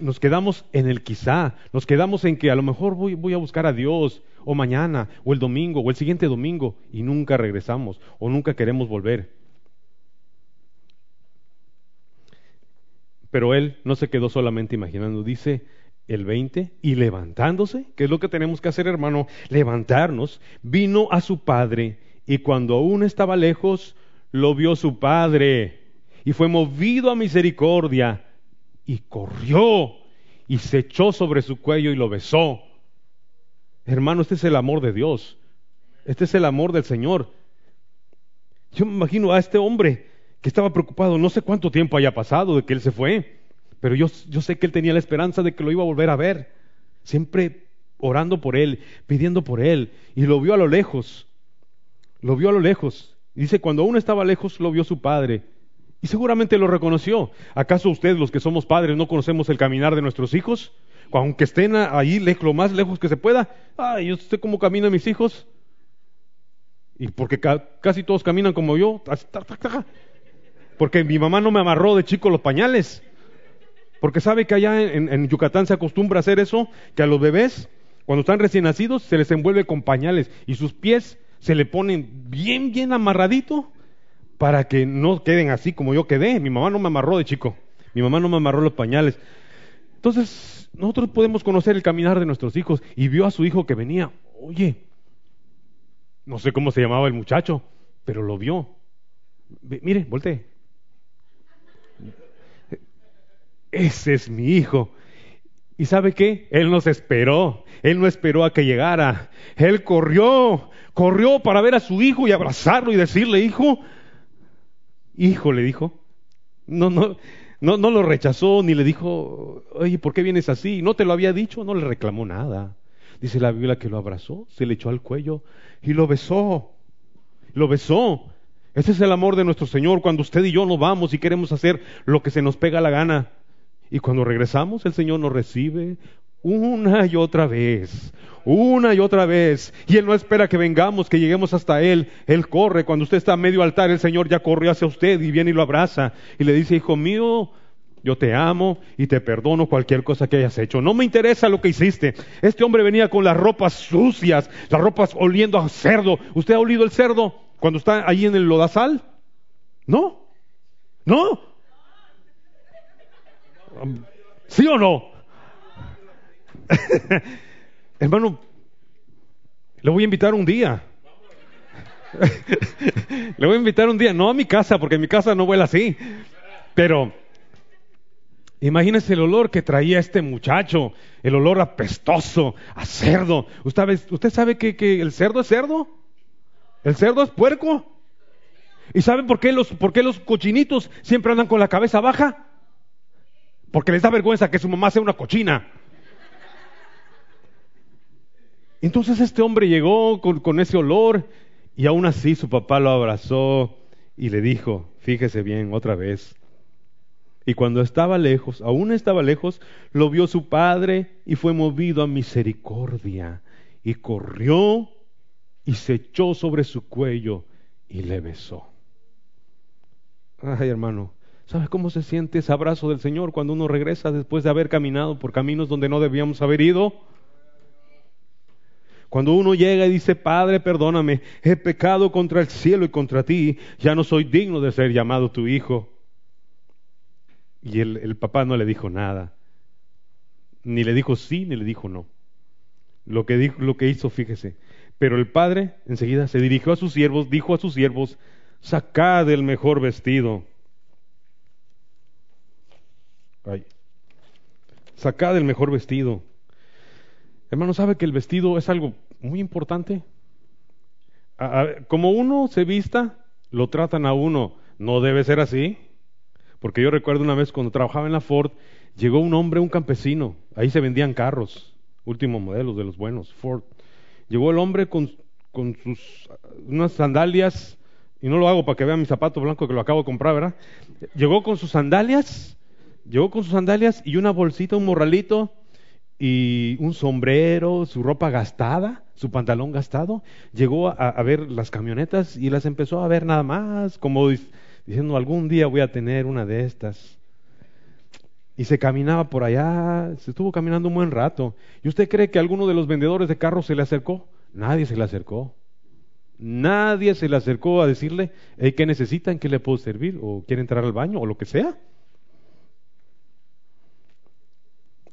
nos quedamos en el quizá, nos quedamos en que a lo mejor voy, voy a buscar a Dios, o mañana, o el domingo, o el siguiente domingo, y nunca regresamos, o nunca queremos volver. Pero él no se quedó solamente imaginando, dice, el 20, y levantándose, que es lo que tenemos que hacer, hermano, levantarnos, vino a su padre, y cuando aún estaba lejos, lo vio su padre, y fue movido a misericordia, y corrió, y se echó sobre su cuello y lo besó. Hermano, este es el amor de Dios, este es el amor del Señor. Yo me imagino a este hombre que estaba preocupado, no sé cuánto tiempo haya pasado de que él se fue, pero yo, yo sé que él tenía la esperanza de que lo iba a volver a ver, siempre orando por él, pidiendo por él, y lo vio a lo lejos, lo vio a lo lejos. Dice, cuando aún estaba lejos, lo vio su padre, y seguramente lo reconoció. ¿Acaso ustedes, los que somos padres, no conocemos el caminar de nuestros hijos? Aunque estén ahí lo más lejos que se pueda. Ay, yo sé cómo caminan mis hijos. Y porque casi todos caminan como yo. Porque mi mamá no me amarró de chico los pañales. Porque sabe que allá en, Yucatán se acostumbra a hacer eso, que a los bebés, cuando están recién nacidos, se les envuelve con pañales y sus pies se le ponen bien, bien amarradito para que no queden así como yo quedé. Mi mamá no me amarró de chico, mi mamá no me amarró los pañales. Entonces, nosotros podemos conocer el caminar de nuestros hijos y vio a su hijo que venía, oye, no sé cómo se llamaba el muchacho, pero lo vio. Mire, voltee. ese es mi hijo. ¿Y sabe qué? Él nos esperó, él no esperó a que llegara, él corrió, corrió para ver a su hijo y abrazarlo y decirle, hijo, hijo, le dijo, no, no, no, no lo rechazó ni le dijo, oye, ¿por qué vienes así? No te lo había dicho, no le reclamó nada. Dice la Biblia que lo abrazó, se le echó al cuello y lo besó, lo besó. Ese es el amor de nuestro Señor cuando usted y yo nos vamos y queremos hacer lo que se nos pega la gana. Y cuando regresamos, el Señor nos recibe una y otra vez, una y otra vez. Y Él no espera que vengamos, que lleguemos hasta Él. Él corre. Cuando usted está a medio altar, el Señor ya corre hacia usted y viene y lo abraza. Y le dice, hijo mío, yo te amo y te perdono cualquier cosa que hayas hecho. No me interesa lo que hiciste. Este hombre venía con las ropas sucias, las ropas oliendo a cerdo. ¿Usted ha olido el cerdo cuando está ahí en el lodazal? ¿No? ¿No? ¿Sí o no? Hermano, le voy a invitar un día. le voy a invitar un día, no a mi casa, porque en mi casa no huele así. Pero imagínese el olor que traía este muchacho, el olor apestoso, a cerdo. ¿Usted, sabe que, el cerdo es cerdo? ¿El cerdo es puerco? ¿Y saben por qué los cochinitos siempre andan con la cabeza baja? porque les da vergüenza que su mamá sea una cochina. Entonces este hombre llegó con, ese olor y aún así su papá lo abrazó y le dijo, fíjese bien otra vez. Y cuando estaba lejos, aún estaba lejos, lo vio su padre y fue movido a misericordia y corrió y se echó sobre su cuello y le besó. Ay, hermano, ¿Sabes cómo se siente ese abrazo del Señor cuando uno regresa después de haber caminado por caminos donde no debíamos haber ido? Cuando uno llega y dice, Padre, perdóname, he pecado contra el cielo y contra ti, ya no soy digno de ser llamado tu hijo. Y el, el papá no le dijo nada, ni le dijo sí, ni le dijo no. Lo que, dijo, lo que hizo, fíjese. Pero el padre enseguida se dirigió a sus siervos, dijo a sus siervos, sacad el mejor vestido Ay. Sacad el mejor vestido. Hermano, ¿sabe que el vestido es algo muy importante? como uno se vista, lo tratan a uno. No debe ser así. Porque yo recuerdo una vez cuando trabajaba en la Ford, llegó un hombre, un campesino. Ahí se vendían carros, últimos modelos de los buenos, Ford. Llegó el hombre con, con sus unas sandalias, y no lo hago para que vean mi zapato blanco que lo acabo de comprar, ¿verdad? Llegó con sus sandalias Llegó con sus sandalias y una bolsita, un morralito y un sombrero, su ropa gastada, su pantalón gastado. Llegó a, ver las camionetas y las empezó a ver nada más, como diciendo, algún día voy a tener una de estas. Y se caminaba por allá, se estuvo caminando un buen rato. ¿Y usted cree que alguno de los vendedores de carros se le acercó? Nadie se le acercó. Nadie se le acercó a decirle, ¿qué necesitan? ¿Qué le puedo servir? ¿O quiere entrar al baño? ¿O lo que sea?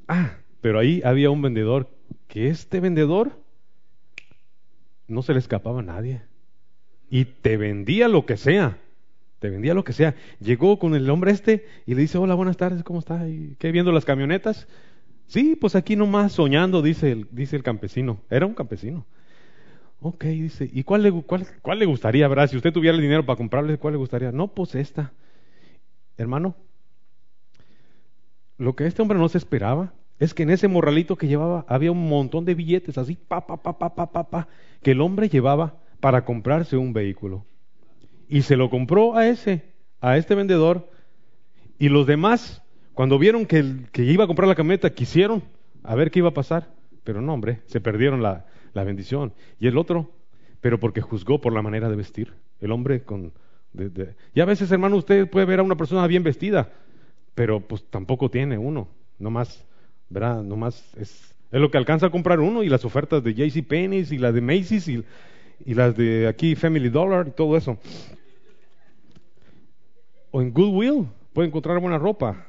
Ah, Pero ahí había un vendedor que este vendedor no se le escapaba a nadie. Y te vendía lo que sea. Te vendía lo que sea. Llegó con el hombre este y le dice, hola, buenas tardes, ¿cómo está? ¿Y ¿Qué viendo las camionetas? Sí, pues aquí nomás soñando, dice el, dice el campesino. Era un campesino. Ok, dice, ¿y cuál le, cuál, cuál le gustaría, verdad? Si usted tuviera el dinero para comprarle, ¿cuál le gustaría? No, pues esta. Hermano, lo que este hombre no se esperaba es que en ese morralito que llevaba había un montón de billetes, así, pa, pa, pa, pa, pa, pa, pa, que el hombre llevaba para comprarse un vehículo. Y se lo compró a ese, a este vendedor, y los demás, cuando vieron que, iba a comprar la camioneta, quisieron a ver qué iba a pasar. Pero no, hombre, se perdieron la, la bendición. Y el otro, pero porque juzgó por la manera de vestir. El hombre con... Y a veces, hermano, usted puede ver a una persona bien vestida, pero pues tampoco tiene uno. No más, ¿verdad? No más es, es lo que alcanza a comprar uno y las ofertas de JC Penney's y las de Macy's y, y las de aquí Family Dollar y todo eso. O en Goodwill puede encontrar buena ropa.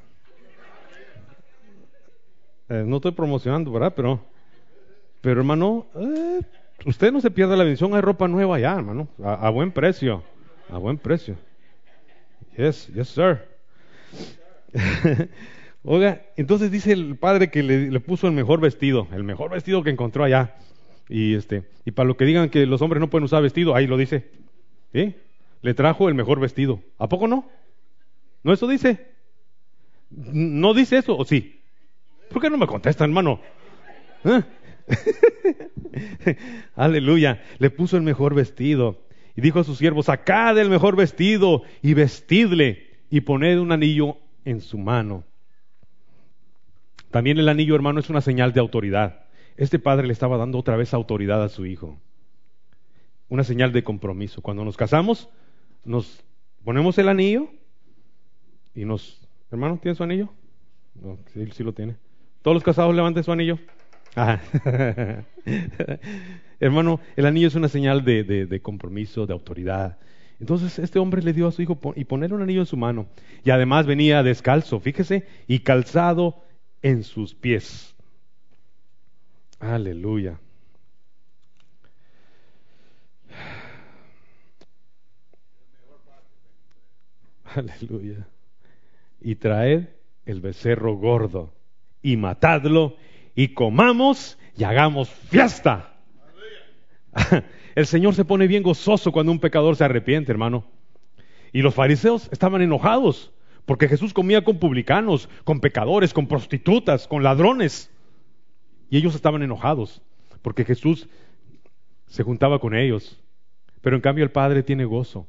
Eh, no estoy promocionando, ¿verdad? Pero pero hermano, eh, usted no se pierda la bendición, hay ropa nueva ya, hermano, a, buen precio, a buen precio. Yes, yes, sir. Oiga, entonces dice el padre que le, puso el mejor vestido, el mejor vestido que encontró allá. Y este, y para lo que digan que los hombres no pueden usar vestido, ahí lo dice. ¿Sí? Le trajo el mejor vestido. ¿A poco no? ¿No eso dice? ¿No dice eso o sí? ¿Por qué no me contesta, hermano? ¿Eh? Aleluya. Le puso el mejor vestido. Y dijo a sus siervos, sacad el mejor vestido y vestidle y poned un anillo en su mano. También el anillo, hermano, es una señal de autoridad. Este padre le estaba dando otra vez autoridad a su hijo. Una señal de compromiso. Cuando nos casamos, nos ponemos el anillo y nos... Hermano, ¿tiene su anillo? No, sí, sí lo tiene. Todos los casados levanten su anillo. Hermano, el anillo es una señal de, compromiso, de autoridad. Entonces este hombre le dio a su hijo y poner un anillo en su mano. Y además venía descalzo, fíjese, y calzado en sus pies. Aleluya. Aleluya. Y traed el becerro gordo y matadlo y comamos y hagamos fiesta. El Señor se pone bien gozoso cuando un pecador se arrepiente, hermano. Y los fariseos estaban enojados porque Jesús comía con publicanos, con pecadores, con prostitutas, con ladrones. Y ellos estaban enojados porque Jesús se juntaba con ellos. Pero en cambio el Padre tiene gozo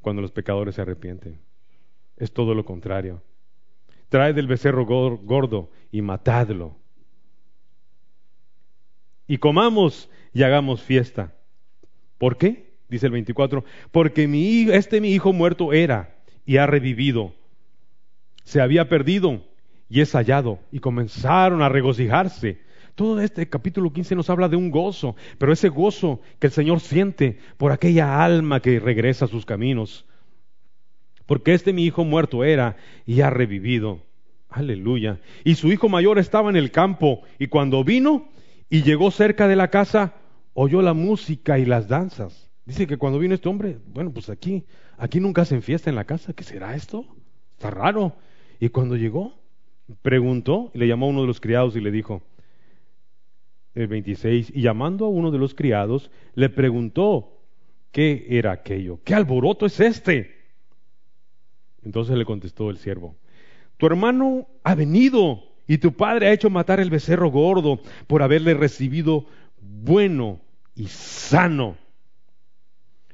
cuando los pecadores se arrepienten. Es todo lo contrario. Trae del becerro gordo y matadlo y comamos y hagamos fiesta. ¿Por qué? Dice el 24, porque este mi hijo muerto era y ha revivido. Se había perdido y es hallado. Y comenzaron a regocijarse. Todo este capítulo 15 nos habla de un gozo, pero ese gozo que el Señor siente por aquella alma que regresa a sus caminos. Porque este mi hijo muerto era y ha revivido. Aleluya. Y su hijo mayor estaba en el campo y cuando vino y llegó cerca de la casa, oyó la música y las danzas. Dice que cuando vino este hombre, bueno, pues aquí, aquí nunca hacen fiesta en la casa, ¿qué será esto? Está raro. Y cuando llegó, preguntó y le llamó a uno de los criados y le dijo, el 26, y llamando a uno de los criados, le preguntó qué era aquello, qué alboroto es este. Entonces le contestó el siervo, tu hermano ha venido y tu padre ha hecho matar el becerro gordo por haberle recibido bueno y sano.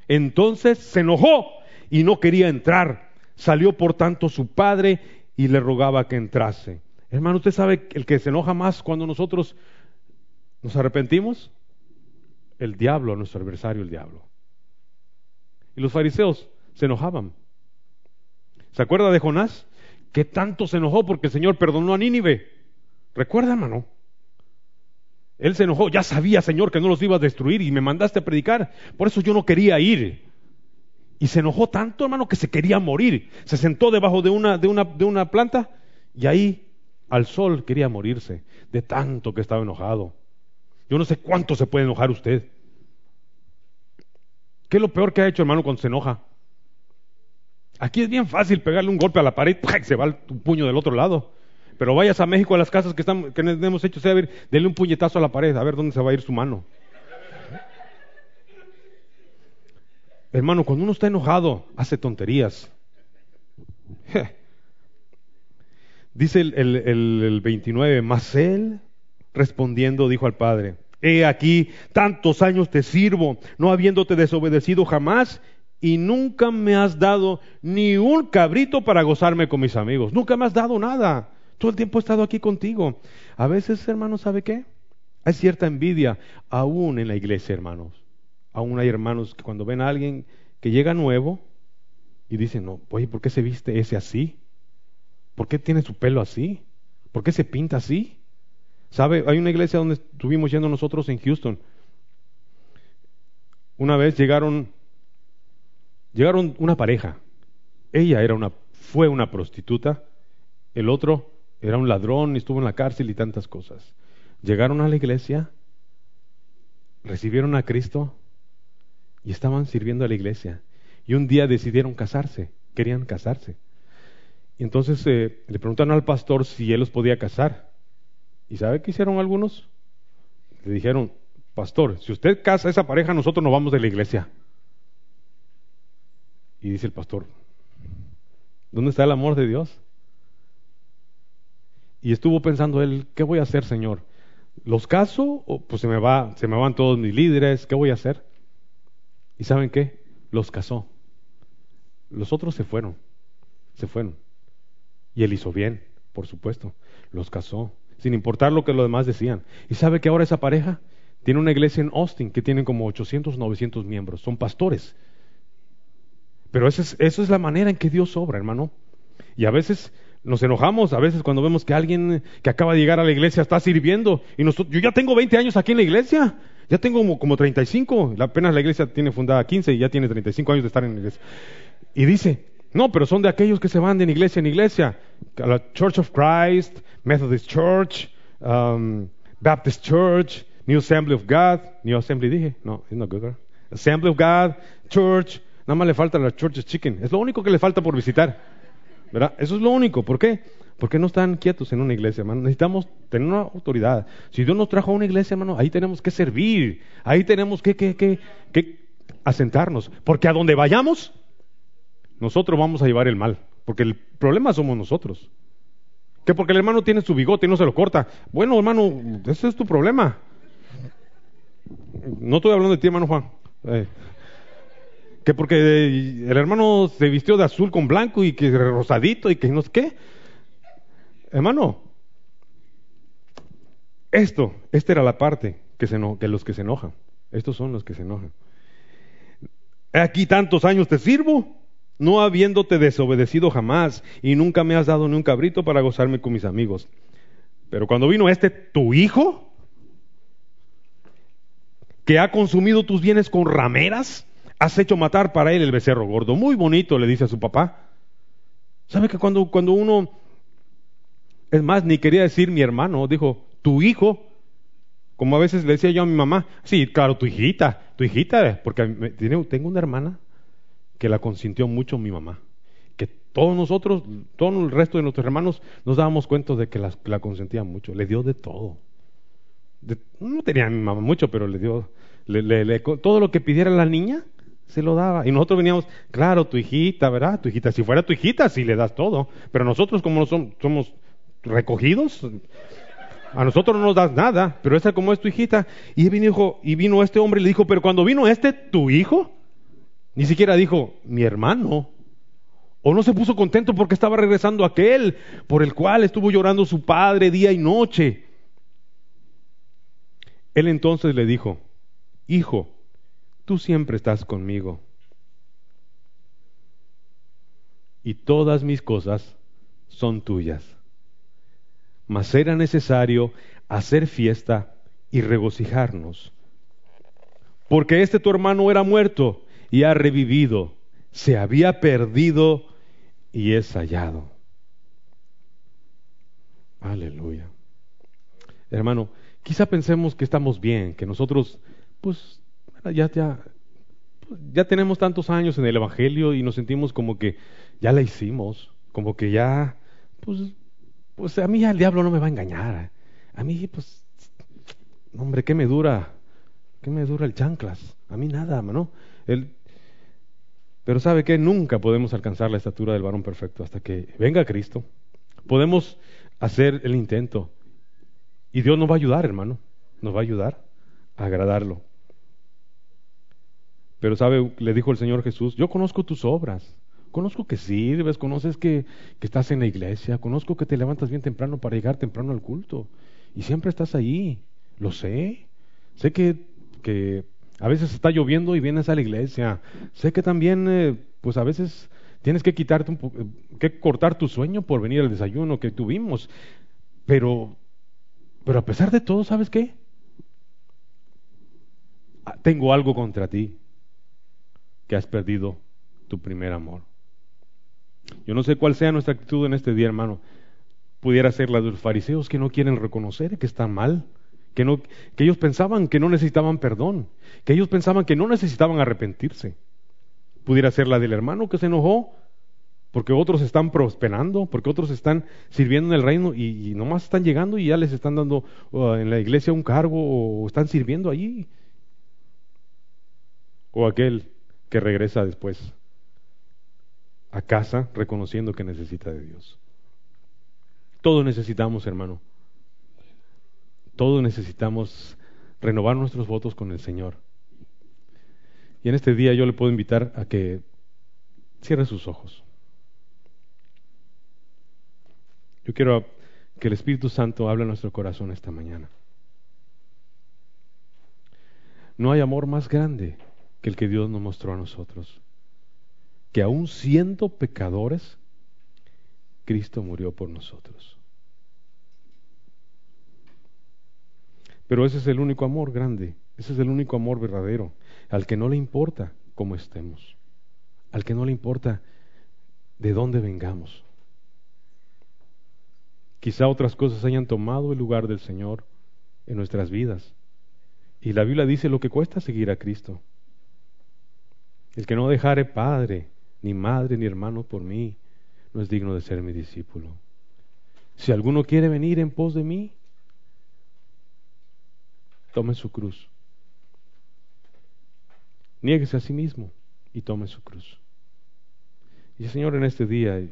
Entonces se enojó y no quería entrar. Salió por tanto su padre y le rogaba que entrase. Hermano, ¿usted sabe el que se enoja más cuando nosotros nos arrepentimos? El diablo, nuestro adversario, el diablo. Y los fariseos se enojaban. ¿Se acuerda de Jonás? que tanto se enojó porque el Señor perdonó a Nínive. Recuerda, hermano. Él se enojó, ya sabía, Señor, que no los iba a destruir y me mandaste a predicar. Por eso yo no quería ir. Y se enojó tanto, hermano, que se quería morir. Se sentó debajo de una, de una, de una planta y ahí al sol quería morirse de tanto que estaba enojado. Yo no sé cuánto se puede enojar usted. ¿Qué es lo peor que ha hecho, hermano, cuando se enoja? Aquí es bien fácil pegarle un golpe a la pared, y se va el puño del otro lado. Pero vayas a México a las casas que, están, que hemos hecho, sea, ver, denle un puñetazo a la pared, a ver dónde se va a ir su mano. Hermano, cuando uno está enojado, hace tonterías. Dice el, el, el, 29, mas él respondiendo dijo al Padre, he aquí, tantos años te sirvo, no habiéndote desobedecido jamás, y nunca me has dado ni un cabrito para gozarme con mis amigos, nunca me has dado nada. Todo el tiempo he estado aquí contigo. A veces, hermano, ¿sabe qué? Hay cierta envidia aún en la iglesia, hermanos. Aún hay hermanos que cuando ven a alguien que llega nuevo y dicen, no, oye, ¿por qué se viste ese así? ¿Por qué tiene su pelo así? ¿Por qué se pinta así? ¿Sabe? Hay una iglesia donde estuvimos yendo nosotros en Houston. Una vez llegaron, llegaron una pareja. Ella era una, fue una prostituta. El otro era un ladrón y estuvo en la cárcel y tantas cosas. Llegaron a la iglesia, recibieron a Cristo y estaban sirviendo a la iglesia. Y un día decidieron casarse, querían casarse. Y entonces eh, le preguntaron al pastor si él los podía casar. ¿Y sabe qué hicieron algunos? Le dijeron, pastor, si usted casa a esa pareja, nosotros nos vamos de la iglesia. Y dice el pastor, ¿dónde está el amor de Dios? Y estuvo pensando él, ¿qué voy a hacer, Señor? ¿Los caso o pues se me va, se me van todos mis líderes? ¿Qué voy a hacer? ¿Y saben qué? Los casó. Los otros se fueron. Se fueron. Y él hizo bien, por supuesto. Los casó, sin importar lo que los demás decían. ¿Y sabe que ahora esa pareja tiene una iglesia en Austin que tiene como 800, 900 miembros? Son pastores. Pero esa es, es la manera en que Dios obra, hermano. Y a veces nos enojamos, a veces cuando vemos que alguien que acaba de llegar a la iglesia está sirviendo. Y nosotros, yo ya tengo 20 años aquí en la iglesia. Ya tengo como, como 35. Apenas la iglesia tiene fundada 15 y ya tiene 35 años de estar en la iglesia. Y dice, no, pero son de aquellos que se van de iglesia en iglesia. La Church of Christ, Methodist Church, um, Baptist Church, New Assembly of God. New Assembly dije, no, it's not good. Assembly of God, Church. Nada más le falta la Church Chicken. Es lo único que le falta por visitar. ¿Verdad? Eso es lo único. ¿Por qué? Porque no están quietos en una iglesia, hermano. Necesitamos tener una autoridad. Si Dios nos trajo a una iglesia, hermano, ahí tenemos que servir. Ahí tenemos que, que, que, que asentarnos. Porque a donde vayamos, nosotros vamos a llevar el mal, porque el problema somos nosotros. Que porque el hermano tiene su bigote y no se lo corta. Bueno, hermano, ese es tu problema. No estoy hablando de ti, hermano Juan. Eh, que porque el hermano se vistió de azul con blanco y que rosadito y que no sé qué. Hermano, esto, esta era la parte que, se los que se enojan. Estos son los que se enojan. Aquí tantos años te sirvo no habiéndote desobedecido jamás, y nunca me has dado ni un cabrito para gozarme con mis amigos. Pero cuando vino este, tu hijo, que ha consumido tus bienes con rameras, has hecho matar para él el becerro gordo. Muy bonito, le dice a su papá. ¿Sabe que cuando, cuando uno, es más, ni quería decir mi hermano, dijo, tu hijo, como a veces le decía yo a mi mamá, sí, claro, tu hijita, tu hijita, porque tengo una hermana que la consintió mucho mi mamá. Que todos nosotros, todo el resto de nuestros hermanos, nos dábamos cuenta de que la, la consentía mucho. Le dio de todo. no tenía mi mamá mucho, pero le dio le, todo lo que pidiera la niña, se lo daba. Y nosotros veníamos, claro, tu hijita, ¿verdad? Tu hijita, si fuera tu hijita, sí le das todo. Pero nosotros, como somos, somos recogidos, a nosotros no nos das nada, pero esa como es tu hijita. Y vino, y vino este hombre y le dijo, pero cuando vino este, tu hijo, ni siquiera dijo, mi hermano. O no se puso contento porque estaba regresando aquel por el cual estuvo llorando su padre día y noche. Él entonces le dijo, Hijo, tú siempre estás conmigo. Y todas mis cosas son tuyas. Mas era necesario hacer fiesta y regocijarnos. Porque este tu hermano era muerto y ha revivido, se había perdido y es hallado. Aleluya. Hermano, quizá pensemos que estamos bien, que nosotros, pues, ya, ya, ya tenemos tantos años en el Evangelio y nos sentimos como que ya la hicimos, como que ya, pues, pues a mí el diablo no me va a engañar. A mí, pues, hombre, ¿qué me dura? ¿Qué me dura el chanclas? A mí nada, ¿no? El, pero ¿sabe qué? Nunca podemos alcanzar la estatura del varón perfecto hasta que venga Cristo. Podemos hacer el intento. Y Dios nos va a ayudar, hermano. Nos va a ayudar a agradarlo. Pero sabe, le dijo el Señor Jesús, yo conozco tus obras. Conozco que sirves, conoces que, que, estás en la iglesia, conozco que te levantas bien temprano para llegar temprano al culto. Y siempre estás ahí. Lo sé. Sé que, que a veces está lloviendo y vienes a la iglesia. Sé que también, eh, pues a veces tienes que quitarte un que cortar tu sueño por venir al desayuno que tuvimos. Pero, pero a pesar de todo, ¿sabes qué? Ah, tengo algo contra ti, que has perdido tu primer amor. Yo no sé cuál sea nuestra actitud en este día, hermano. Pudiera ser la de los fariseos que no quieren reconocer que están mal que, no, que ellos pensaban que no necesitaban perdón, que ellos pensaban que no necesitaban arrepentirse. Pudiera ser la del hermano que se enojó porque otros están prosperando, porque otros están sirviendo en el reino y, nomás están llegando y ya les están dando uh, en la iglesia un cargo o están sirviendo allí. O aquel que regresa después a casa reconociendo que necesita de Dios. Todos necesitamos, hermano. Todos necesitamos renovar nuestros votos con el Señor. Y en este día yo le puedo invitar a que cierre sus ojos. Yo quiero que el Espíritu Santo hable a nuestro corazón esta mañana. No hay amor más grande que el que Dios nos mostró a nosotros. Que aún siendo pecadores, Cristo murió por nosotros. Pero ese es el único amor grande, ese es el único amor verdadero, al que no le importa cómo estemos, al que no le importa de dónde vengamos. Quizá otras cosas hayan tomado el lugar del Señor en nuestras vidas. Y la Biblia dice lo que cuesta seguir a Cristo. El que no dejare padre, ni madre, ni hermano por mí, no es digno de ser mi discípulo. Si alguno quiere venir en pos de mí, tome su cruz. Niéguese a sí mismo y tome su cruz. Y Señor en este día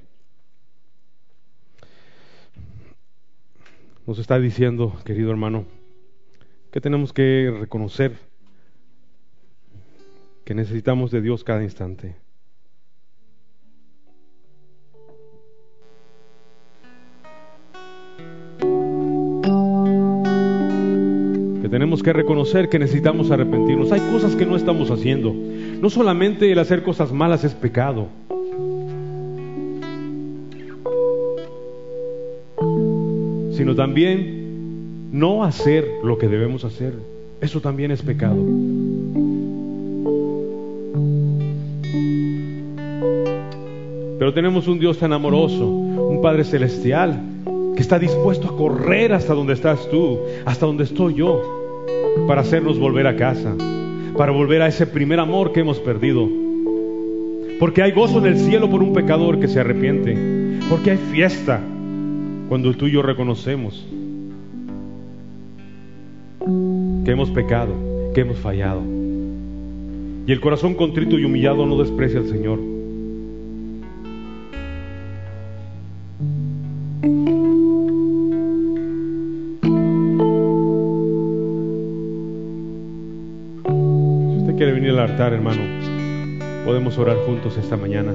nos está diciendo, querido hermano, que tenemos que reconocer que necesitamos de Dios cada instante. Que reconocer que necesitamos arrepentirnos. Hay cosas que no estamos haciendo. No solamente el hacer cosas malas es pecado. Sino también no hacer lo que debemos hacer. Eso también es pecado. Pero tenemos un Dios tan amoroso, un Padre celestial, que está dispuesto a correr hasta donde estás tú, hasta donde estoy yo para hacernos volver a casa, para volver a ese primer amor que hemos perdido. Porque hay gozo en el cielo por un pecador que se arrepiente. Porque hay fiesta cuando tú y yo reconocemos que hemos pecado, que hemos fallado. Y el corazón contrito y humillado no desprecia al Señor. Hermano, podemos orar juntos esta mañana.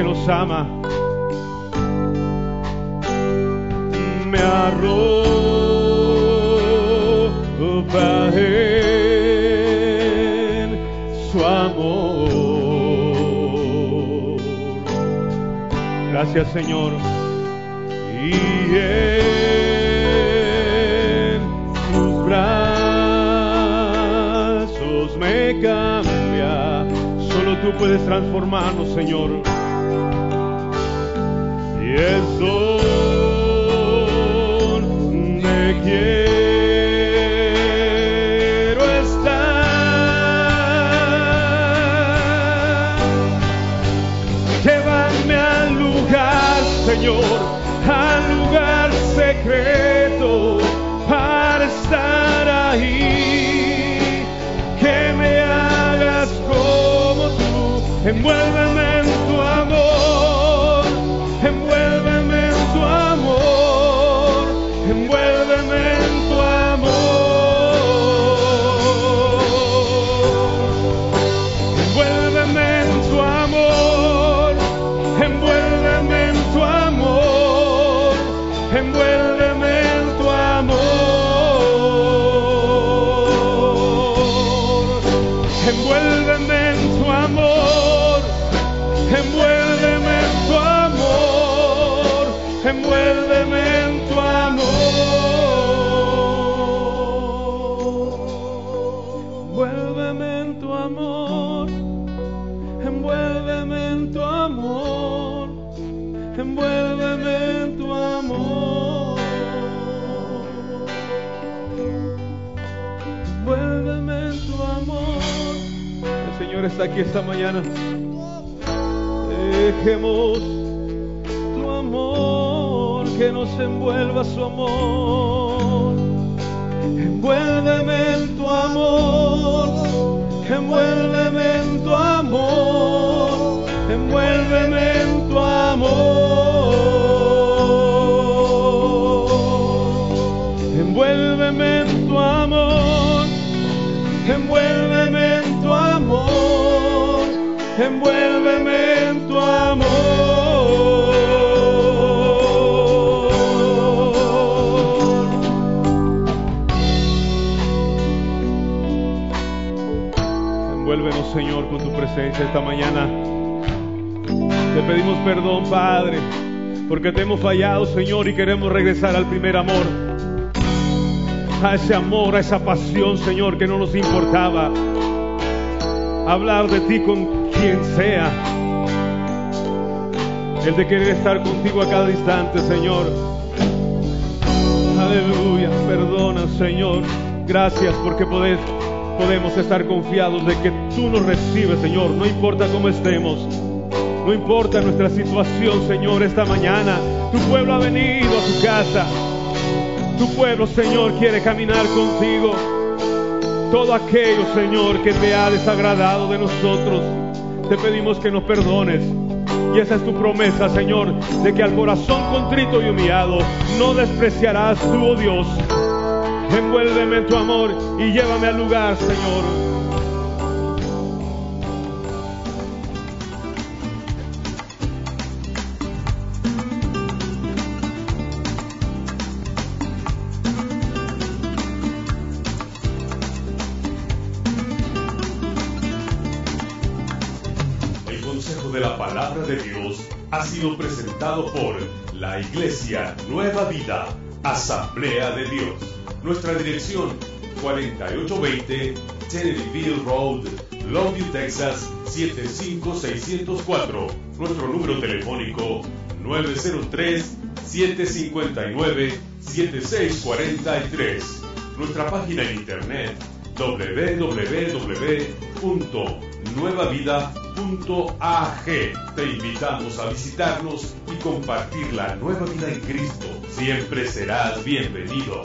Que nos ama. Me arropa en su amor. Gracias Señor. Y en tus brazos me cambia. Solo tú puedes transformarnos, Señor. Y está aquí esta mañana. Dejemos tu amor, que nos envuelva su amor. Envuélveme en tu amor, envuélveme en tu amor, envuélveme en tu amor. Envuélveme en tu amor. Envuélvenos, Señor, con tu presencia esta mañana. Te pedimos perdón, Padre, porque te hemos fallado, Señor, y queremos regresar al primer amor. A ese amor, a esa pasión, Señor, que no nos importaba. Hablar de ti con quien sea. El de querer estar contigo a cada instante, Señor. Aleluya, perdona, Señor. Gracias porque podés, podemos estar confiados de que tú nos recibes, Señor. No importa cómo estemos. No importa nuestra situación, Señor, esta mañana. Tu pueblo ha venido a tu casa. Tu pueblo, Señor, quiere caminar contigo. Todo aquello, Señor, que te ha desagradado de nosotros, te pedimos que nos perdones. Y esa es tu promesa, Señor, de que al corazón contrito y humillado no despreciarás tú, oh Dios. Envuélveme en tu amor y llévame al lugar, Señor. Ha sido presentado por La Iglesia Nueva Vida, Asamblea de Dios. Nuestra dirección 4820 Tenneryville Road, Longview, Texas 75604. Nuestro número telefónico 903-759-7643. Nuestra página en internet www.nuevavida.ag. Te invitamos a visitarnos y compartir la nueva vida en Cristo. Siempre serás bienvenido.